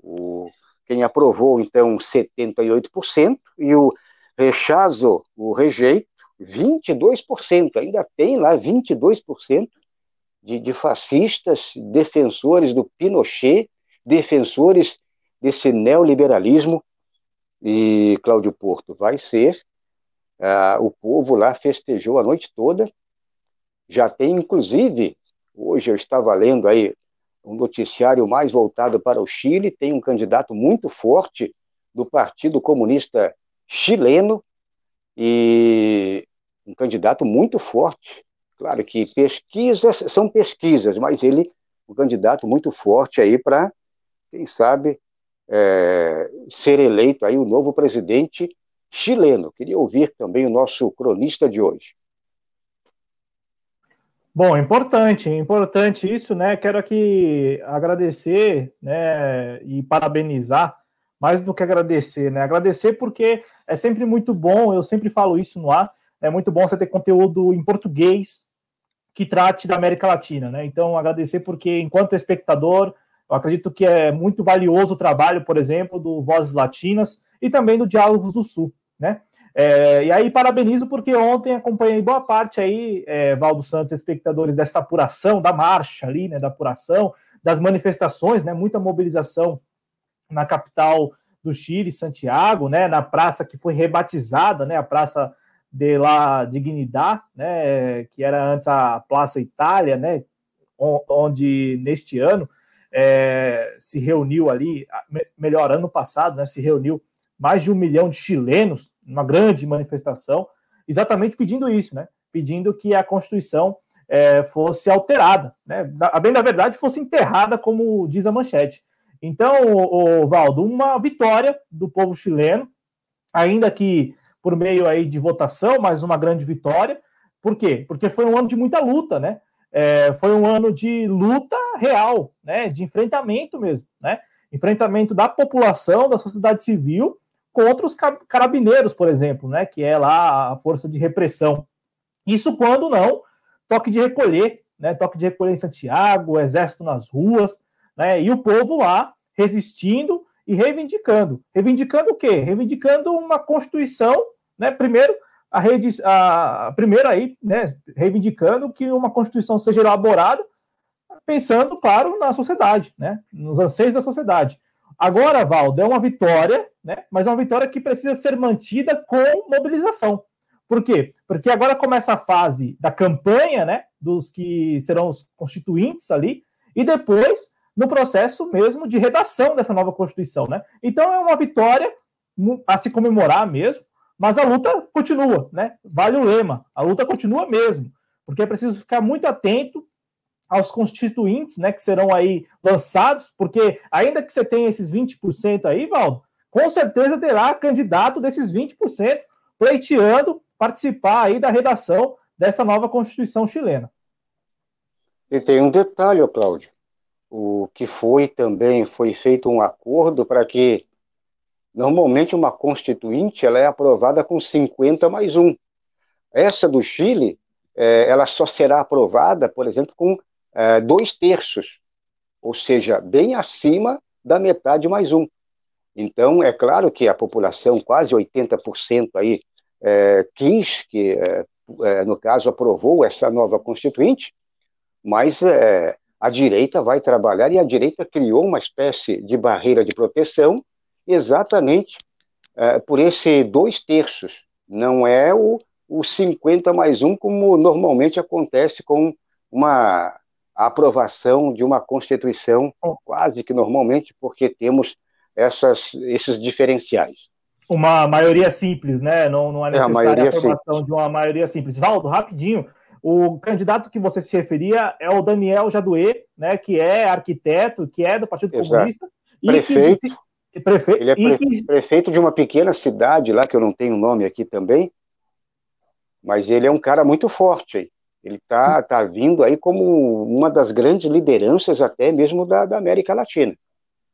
Speaker 1: o, quem aprovou, então, 78%, e o rechazo, o rejeito, 22%. Ainda tem lá 22% de, de fascistas, defensores do Pinochet, defensores desse neoliberalismo. E, Cláudio Porto, vai ser. Ah, o povo lá festejou a noite toda. Já tem, inclusive, hoje eu estava lendo aí um noticiário mais voltado para o Chile, tem um candidato muito forte do Partido Comunista Chileno e um candidato muito forte. Claro que pesquisas são pesquisas, mas ele um candidato muito forte aí para, quem sabe, é, ser eleito aí o novo presidente chileno. Queria ouvir também o nosso cronista de hoje.
Speaker 2: Bom, importante, importante isso, né? Quero aqui agradecer, né, e parabenizar, mais do que agradecer, né? Agradecer porque é sempre muito bom, eu sempre falo isso no ar, é muito bom você ter conteúdo em português que trate da América Latina, né? Então, agradecer porque, enquanto espectador, eu acredito que é muito valioso o trabalho, por exemplo, do Vozes Latinas e também do Diálogos do Sul, né? É, e aí parabenizo porque ontem acompanhei boa parte aí, é, Valdo Santos, espectadores dessa apuração, da marcha ali, né, da apuração, das manifestações, né, muita mobilização na capital do Chile, Santiago, né, na praça que foi rebatizada, né, a Praça de la Dignidad, né, que era antes a Praça Itália, né, onde neste ano é, se reuniu ali, melhor, ano passado, né, se reuniu mais de um milhão de chilenos uma grande manifestação, exatamente pedindo isso, né? Pedindo que a Constituição é, fosse alterada, né? A bem da verdade, fosse enterrada, como diz a manchete. Então, o, o Valdo, uma vitória do povo chileno, ainda que por meio aí de votação, mas uma grande vitória. Por quê? Porque foi um ano de muita luta, né? É, foi um ano de luta real, né? De enfrentamento mesmo, né? Enfrentamento da população, da sociedade civil contra os carabineiros, por exemplo, né, que é lá a força de repressão. Isso quando não, toque de recolher, né, toque de recolher em Santiago, exército nas ruas, né, e o povo lá resistindo e reivindicando. Reivindicando o quê? Reivindicando uma constituição, né, primeiro a, rede, a primeiro aí, né, reivindicando que uma constituição seja elaborada pensando para na sociedade, né, nos anseios da sociedade. Agora, Valdo, é uma vitória, né? Mas é uma vitória que precisa ser mantida com mobilização. Por quê? Porque agora começa a fase da campanha, né? Dos que serão os constituintes ali, e depois no processo mesmo de redação dessa nova Constituição, né? Então é uma vitória a se comemorar mesmo, mas a luta continua, né? Vale o lema, a luta continua mesmo, porque é preciso ficar muito atento aos constituintes, né, que serão aí lançados, porque ainda que você tenha esses 20% aí, Valdo, com certeza terá candidato desses 20% pleiteando participar aí da redação dessa nova Constituição chilena.
Speaker 1: E tem um detalhe, Cláudio. O que foi também, foi feito um acordo para que, normalmente, uma constituinte ela é aprovada com 50 mais um. Essa do Chile, é, ela só será aprovada, por exemplo, com é, dois terços, ou seja, bem acima da metade mais um. Então, é claro que a população, quase 80% aí, é, quis que, é, é, no caso, aprovou essa nova constituinte, mas é, a direita vai trabalhar e a direita criou uma espécie de barreira de proteção exatamente é, por esse dois terços. Não é o, o 50 mais um, como normalmente acontece com uma aprovação de uma Constituição, quase que normalmente, porque temos essas, esses diferenciais.
Speaker 2: Uma maioria simples, né? Não, não é necessária é, a, a aprovação simples. de uma maioria simples. Valdo, rapidinho, o candidato que você se referia é o Daniel Jadue, né, que é arquiteto, que é do Partido Exato. Comunista.
Speaker 1: prefeito. Que, prefeito. Ele é pre que... prefeito de uma pequena cidade lá, que eu não tenho nome aqui também, mas ele é um cara muito forte aí. Ele está tá vindo aí como uma das grandes lideranças até mesmo da, da América Latina.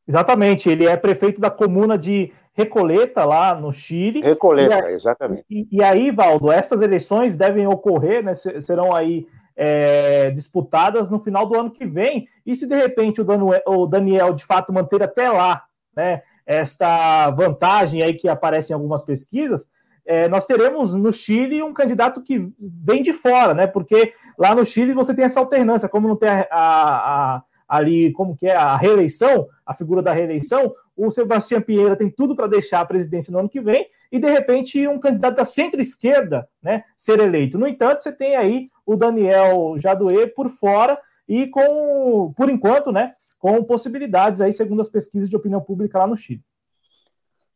Speaker 2: Exatamente, ele é prefeito da comuna de Recoleta, lá no Chile.
Speaker 1: Recoleta, e, exatamente.
Speaker 2: E, e, aí, Valdo, essas eleições devem ocorrer, né, serão aí é, disputadas no final do ano que vem. E se de repente o Daniel, o Daniel de fato manter até lá né, esta vantagem aí que aparece em algumas pesquisas, é, nós teremos no Chile um candidato que vem de fora, né? Porque lá no Chile você tem essa alternância, como não tem a, a, a ali, como que é a reeleição, a figura da reeleição, o Sebastião Pinheira tem tudo para deixar a presidência no ano que vem e de repente um candidato da centro-esquerda, né, ser eleito. No entanto, você tem aí o Daniel Jadue por fora e com, por enquanto, né, com possibilidades aí segundo as pesquisas de opinião pública lá no Chile.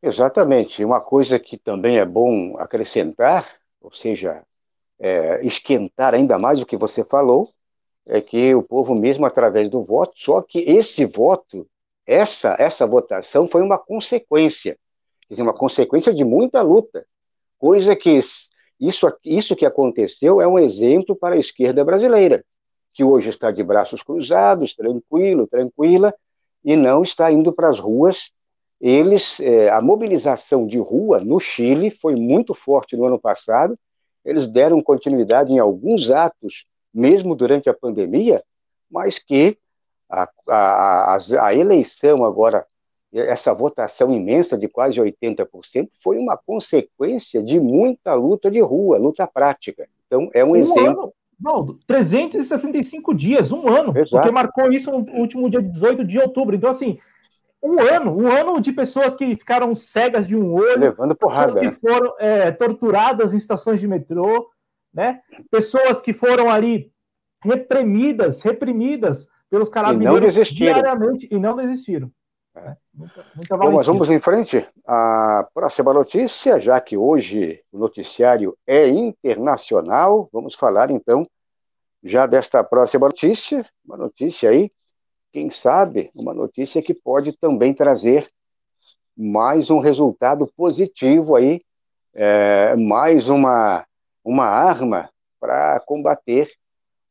Speaker 1: Exatamente. Uma coisa que também é bom acrescentar, ou seja, é, esquentar ainda mais o que você falou, é que o povo mesmo através do voto, só que esse voto, essa essa votação foi uma consequência, quer dizer, uma consequência de muita luta, coisa que isso isso que aconteceu é um exemplo para a esquerda brasileira, que hoje está de braços cruzados, tranquilo, tranquila, e não está indo para as ruas eles, é, a mobilização de rua no Chile foi muito forte no ano passado, eles deram continuidade em alguns atos, mesmo durante a pandemia, mas que a, a, a, a eleição agora, essa votação imensa de quase 80%, foi uma consequência de muita luta de rua, luta prática. Então, é um, um exemplo.
Speaker 2: Ano. Não, 365 dias, um ano, Exato. porque marcou isso no último dia 18 de outubro. Então, assim, um ano, um ano de pessoas que ficaram cegas de um olho,
Speaker 1: levando porrada,
Speaker 2: pessoas que foram é, torturadas em estações de metrô, né? Pessoas que foram ali reprimidas, reprimidas pelos carabineiros
Speaker 1: e
Speaker 2: diariamente e não desistiram.
Speaker 1: É. Muita, muita Bom, mas vamos em frente. A próxima notícia, já que hoje o noticiário é internacional, vamos falar então já desta próxima notícia, uma notícia aí quem sabe, uma notícia que pode também trazer mais um resultado positivo aí, é, mais uma, uma arma para combater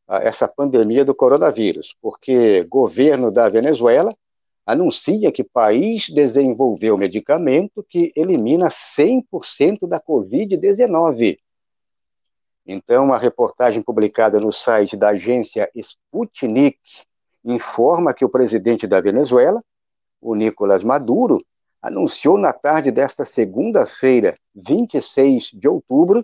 Speaker 1: essa pandemia do coronavírus, porque governo da Venezuela anuncia que país desenvolveu medicamento que elimina 100% da Covid-19. Então, a reportagem publicada no site da agência Sputnik informa que o presidente da Venezuela, o Nicolás Maduro, anunciou na tarde desta segunda-feira, 26 de outubro,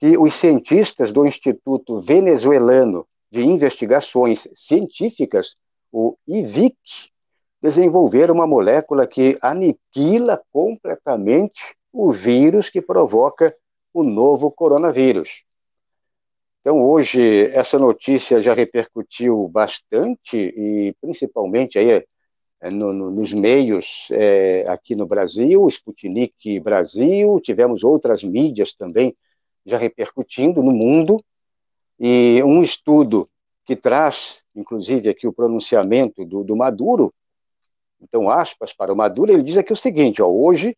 Speaker 1: que os cientistas do Instituto Venezuelano de Investigações Científicas, o IVIC, desenvolveram uma molécula que aniquila completamente o vírus que provoca o novo coronavírus. Então, hoje, essa notícia já repercutiu bastante, e principalmente aí, é, no, no, nos meios é, aqui no Brasil, Sputnik Brasil, tivemos outras mídias também já repercutindo no mundo, e um estudo que traz, inclusive, aqui o pronunciamento do, do Maduro, então, aspas para o Maduro, ele diz aqui o seguinte, ó, hoje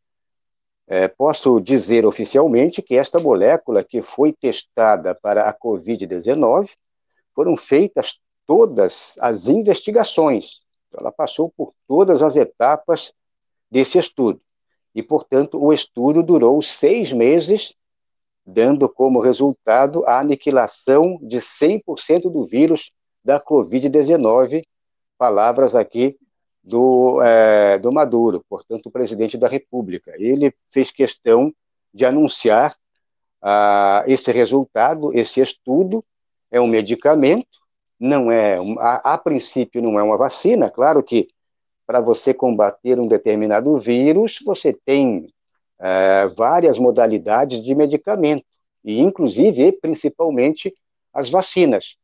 Speaker 1: é, posso dizer oficialmente que esta molécula que foi testada para a Covid-19 foram feitas todas as investigações. Ela passou por todas as etapas desse estudo. E, portanto, o estudo durou seis meses, dando como resultado a aniquilação de 100% do vírus da Covid-19. Palavras aqui do, é, do Maduro, portanto, o presidente da República. Ele fez questão de anunciar ah, esse resultado, esse estudo, é um medicamento, não é, a, a princípio não é uma vacina, claro que para você combater um determinado vírus, você tem é, várias modalidades de medicamento, e inclusive, principalmente, as vacinas.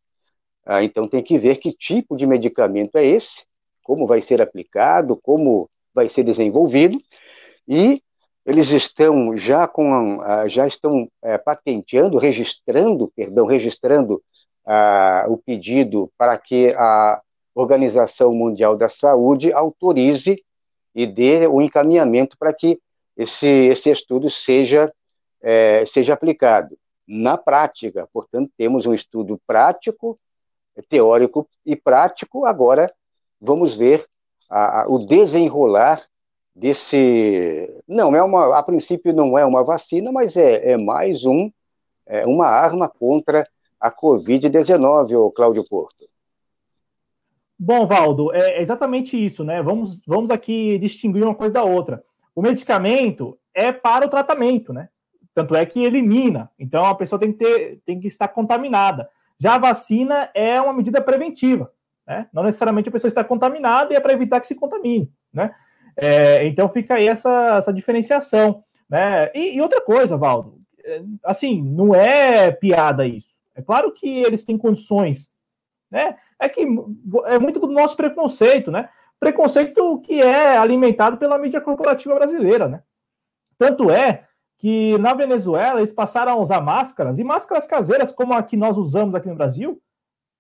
Speaker 1: Ah, então tem que ver que tipo de medicamento é esse, como vai ser aplicado, como vai ser desenvolvido, e eles estão já com já estão é, patenteando, registrando, perdão, registrando ah, o pedido para que a Organização Mundial da Saúde autorize e dê o encaminhamento para que esse, esse estudo seja, é, seja aplicado na prática. Portanto, temos um estudo prático, teórico e prático, agora vamos ver a, a, o desenrolar desse. Não, é uma, a princípio não é uma vacina, mas é, é mais um, é uma arma contra a Covid-19, o Cláudio Porto.
Speaker 2: Bom, Valdo, é exatamente isso, né? Vamos, vamos aqui distinguir uma coisa da outra. O medicamento é para o tratamento, né? Tanto é que elimina. Então a pessoa tem que, ter, tem que estar contaminada. Já a vacina é uma medida preventiva. Né? Não necessariamente a pessoa está contaminada e é para evitar que se contamine, né? É, então fica aí essa, essa diferenciação, né? E, e, outra coisa, Valdo, é, assim, não é piada isso. É claro que eles têm condições, né? É que é muito do nosso preconceito, né? Preconceito que é alimentado pela mídia corporativa brasileira, né? Tanto é que na Venezuela eles passaram a usar máscaras e máscaras caseiras como a que nós usamos aqui no Brasil,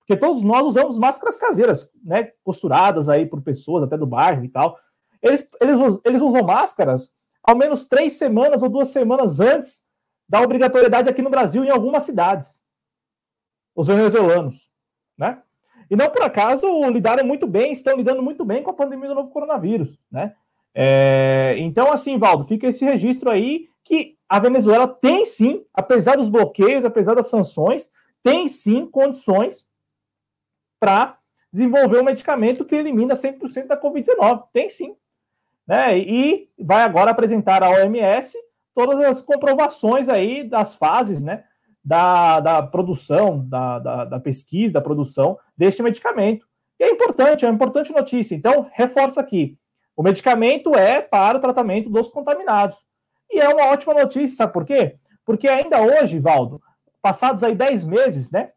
Speaker 2: porque todos nós usamos máscaras caseiras, né, costuradas aí por pessoas até do bairro e tal. Eles, eles, eles usam máscaras ao menos três semanas ou duas semanas antes da obrigatoriedade aqui no Brasil em algumas cidades. Os venezuelanos, né? E não por acaso lidaram muito bem, estão lidando muito bem com a pandemia do novo coronavírus, né? É, então, assim, Valdo, fica esse registro aí que a Venezuela tem sim, apesar dos bloqueios, apesar das sanções, tem sim condições para desenvolver um medicamento que elimina 100% da Covid-19. Tem sim. Né? E vai agora apresentar à OMS todas as comprovações aí das fases né, da, da produção, da, da, da pesquisa, da produção deste medicamento. E é importante, é uma importante notícia. Então, reforça aqui: o medicamento é para o tratamento dos contaminados. E é uma ótima notícia, sabe por quê? Porque ainda hoje, Valdo, passados aí 10 meses, né?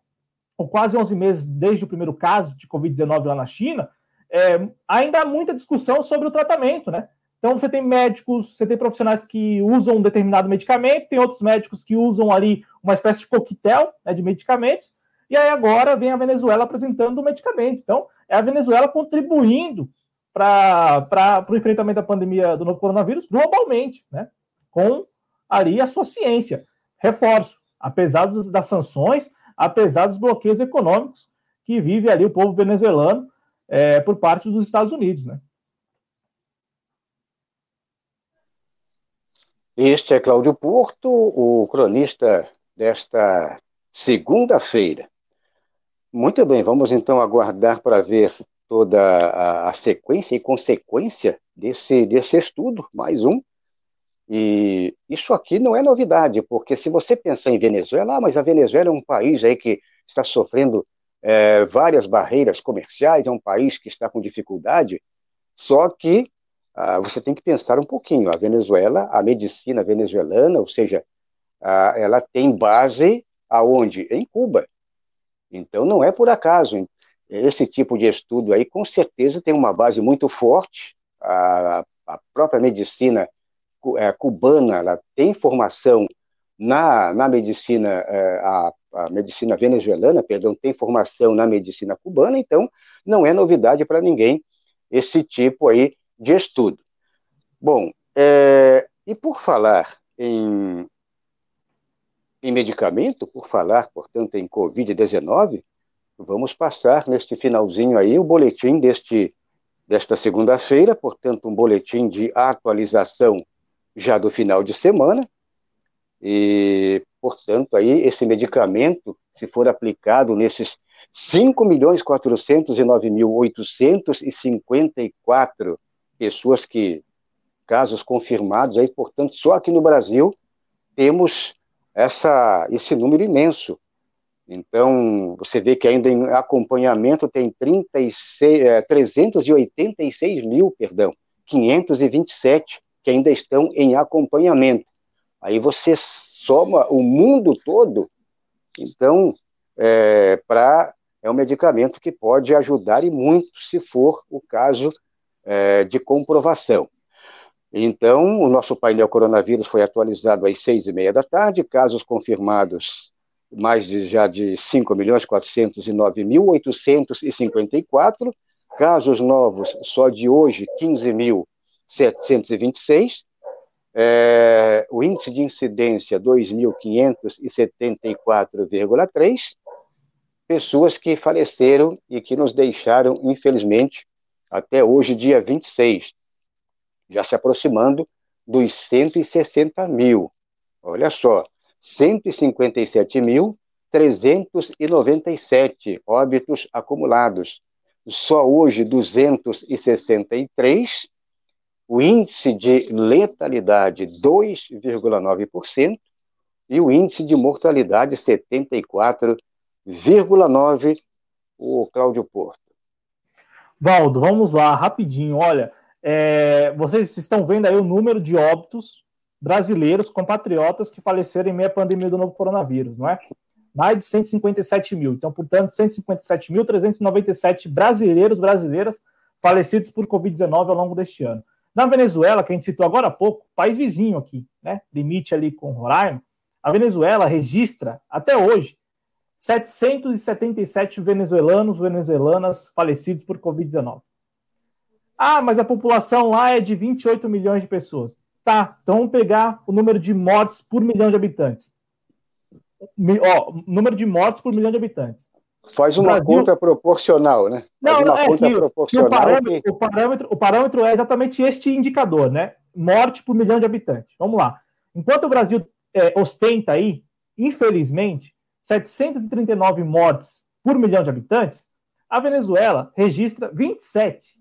Speaker 2: Ou quase 11 meses desde o primeiro caso de Covid-19 lá na China, é, ainda há muita discussão sobre o tratamento, né? Então você tem médicos, você tem profissionais que usam um determinado medicamento, tem outros médicos que usam ali uma espécie de coquetel né, de medicamentos, e aí agora vem a Venezuela apresentando o medicamento. Então, é a Venezuela contribuindo para o enfrentamento da pandemia do novo coronavírus globalmente, né? Com ali a sua ciência. Reforço, apesar das sanções, apesar dos bloqueios econômicos que vive ali o povo venezuelano é, por parte dos Estados Unidos, né?
Speaker 1: Este é Cláudio Porto, o cronista desta segunda-feira. Muito bem, vamos então aguardar para ver toda a, a, sequência e consequência desse, desse estudo, mais um, e isso aqui não é novidade, porque se você pensar em Venezuela, ah, mas a Venezuela é um país aí que está sofrendo é, várias barreiras comerciais, é um país que está com dificuldade, só que ah, você tem que pensar um pouquinho. A Venezuela, a medicina venezuelana, ou seja, ah, ela tem base aonde? Em Cuba. Então não é por acaso. Esse tipo de estudo aí, com certeza, tem uma base muito forte. A, a própria medicina é, cubana ela tem formação na, na medicina, é, a, a, medicina venezuelana, perdão, tem formação na medicina cubana, então não é novidade para ninguém esse tipo aí de estudo. Bom, é, E por falar em, em medicamento, por falar, portanto, em Covid-19, vamos passar neste finalzinho aí o boletim deste, desta segunda-feira, portanto, um boletim de atualização já do final de semana. E, portanto, aí esse medicamento, se for aplicado nesses 5.409.854 pessoas que, casos confirmados aí, portanto, só aqui no Brasil temos essa, esse número imenso. Então, você vê que ainda em acompanhamento tem 36, é, 386 mil, perdão, 527 que ainda estão em acompanhamento. Aí você soma o mundo todo, então, é, para é um medicamento que pode ajudar e muito, se for o caso é, de comprovação. Então, o nosso painel coronavírus foi atualizado às seis e meia da tarde, casos confirmados mais de, já de 5 milhões 409 mil 854, casos novos só de hoje 15.726, é, o índice de incidência 2.574,3, pessoas que faleceram e que nos deixaram, infelizmente, até hoje, dia 26, já se aproximando dos 160 mil. Olha só, 157.397 óbitos acumulados. Só hoje, 263. O índice de letalidade, 2,9%. E o índice de mortalidade, 74,9%. 0,9 o Cláudio Porto.
Speaker 2: Valdo, vamos lá, rapidinho. Olha, é, vocês estão vendo aí o número de óbitos brasileiros, compatriotas que faleceram em meio à pandemia do novo coronavírus, não é? Mais de 157 mil. Então, portanto, 157.397 brasileiros, brasileiras falecidos por Covid-19 ao longo deste ano. Na Venezuela, que a gente citou agora há pouco, país vizinho aqui, né? Limite ali com Roraima, a Venezuela registra até hoje 777 venezuelanos, venezuelanas falecidos por Covid-19. Ah, mas a população lá é de 28 milhões de pessoas. Tá, então vamos pegar o número de mortes por milhão de habitantes. Ó, número de mortes por milhão de habitantes.
Speaker 1: Faz uma Brasil... conta proporcional, né?
Speaker 2: Não, não, é que, proporcional que o, parâmetro, que... o, parâmetro, o parâmetro é exatamente este indicador, né? Morte por milhão de habitantes. Vamos lá. Enquanto o Brasil é, ostenta aí, infelizmente, 739 mortes por milhão de habitantes, a Venezuela registra 27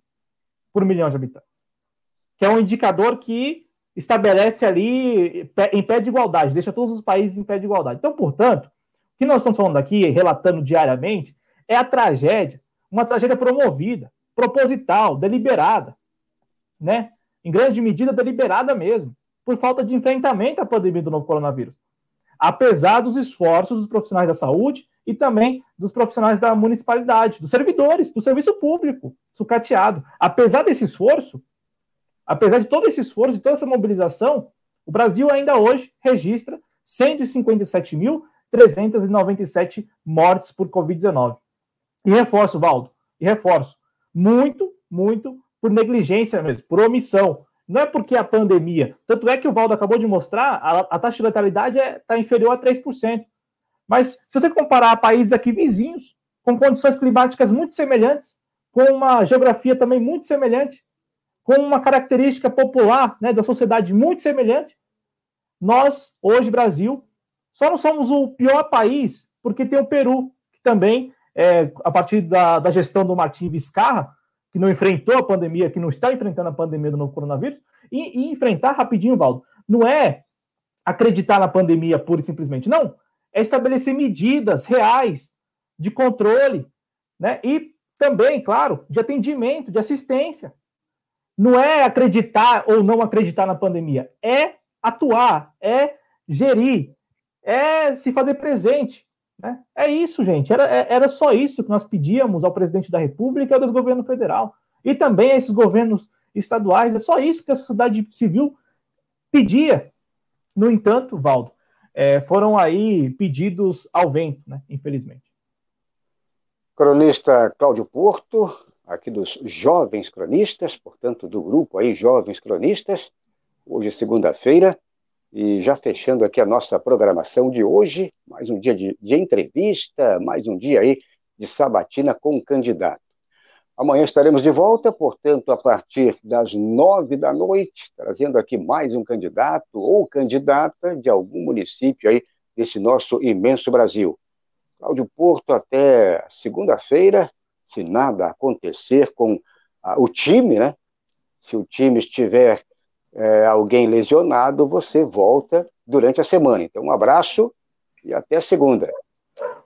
Speaker 2: por milhão de habitantes, que é um indicador que estabelece ali em pé de igualdade, deixa todos os países em pé de igualdade. Então, portanto, que nós estamos falando aqui, relatando diariamente, é a tragédia, uma tragédia promovida, proposital, deliberada, né? Em grande medida deliberada mesmo, por falta de enfrentamento à pandemia do novo coronavírus apesar dos esforços dos profissionais da saúde e também dos profissionais da municipalidade, dos servidores, do serviço público, sucateado. Apesar desse esforço, apesar de todo esse esforço, de toda essa mobilização, o Brasil ainda hoje registra 157.397 mortes por Covid-19. E reforço, Valdo, e reforço, muito, muito por negligência mesmo, por omissão, não é porque a pandemia. Tanto é que o Valdo acabou de mostrar, a, a taxa de letalidade está é, tá inferior a 3%. Mas se você comparar países aqui vizinhos, com condições climáticas muito semelhantes, com uma geografia também muito semelhante, com uma característica popular né, da sociedade muito semelhante, nós, hoje, Brasil, só não somos o pior país, porque tem o Peru, que também, é, a partir da, da gestão do Martim Vizcarra, que não enfrentou a pandemia, que não está enfrentando a pandemia do novo coronavírus, e, e enfrentar rapidinho, Valdo, não é acreditar na pandemia pura e simplesmente, não. É estabelecer medidas reais de controle, né? E também, claro, de atendimento, de assistência. Não é acreditar ou não acreditar na pandemia, é atuar, é gerir, é se fazer presente. Né? É isso, gente. Era, é, era só isso que nós pedíamos ao presidente da República e ao desgoverno federal. E também a esses governos estaduais. É só isso que a sociedade civil pedia. No entanto, Valdo, é, foram aí pedidos ao vento, né? infelizmente.
Speaker 1: Cronista Cláudio Porto, aqui dos Jovens Cronistas, portanto, do grupo aí Jovens Cronistas, Hoje é segunda-feira e já fechando aqui a nossa programação de hoje, mais um dia de, de entrevista, mais um dia aí de sabatina com o candidato. Amanhã estaremos de volta, portanto, a partir das nove da noite, trazendo aqui mais um candidato ou candidata de algum município aí desse nosso imenso Brasil. Cláudio Porto até segunda-feira, se nada acontecer com ah, o time, né? Se o time estiver é, alguém lesionado, você volta durante a semana. Então, um abraço e até segunda.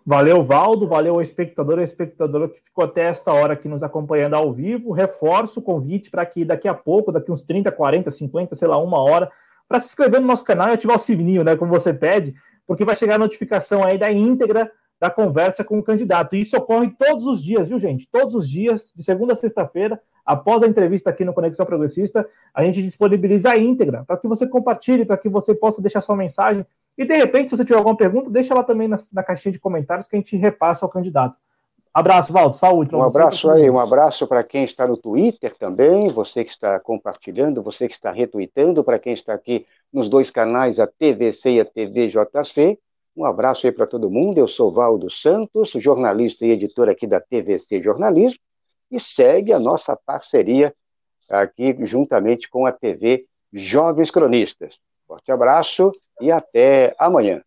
Speaker 2: Valeu, Valdo, valeu ao espectador e espectadora que ficou até esta hora aqui nos acompanhando ao vivo. Reforço o convite para que daqui a pouco, daqui uns 30, 40, 50, sei lá, uma hora, para se inscrever no nosso canal e ativar o sininho, né, como você pede, porque vai chegar a notificação aí da íntegra da conversa com o candidato. E isso ocorre todos os dias, viu, gente? Todos os dias, de segunda a sexta-feira, após a entrevista aqui no Conexão Progressista, a gente disponibiliza a íntegra para que você compartilhe, para que você possa deixar sua mensagem e, de repente, se você tiver alguma pergunta, deixa ela também na, na caixinha de comentários que a gente repassa ao candidato. Abraço, Valdo. Saúde.
Speaker 1: Um abraço aí, um abraço para quem está no Twitter também, você que está compartilhando, você que está retweetando, para quem está aqui nos dois canais, a TVC e a TVJC. Um abraço aí para todo mundo. Eu sou Valdo Santos, jornalista e editor aqui da TVC Jornalismo, e segue a nossa parceria aqui juntamente com a TV Jovens Cronistas. Forte abraço e até amanhã.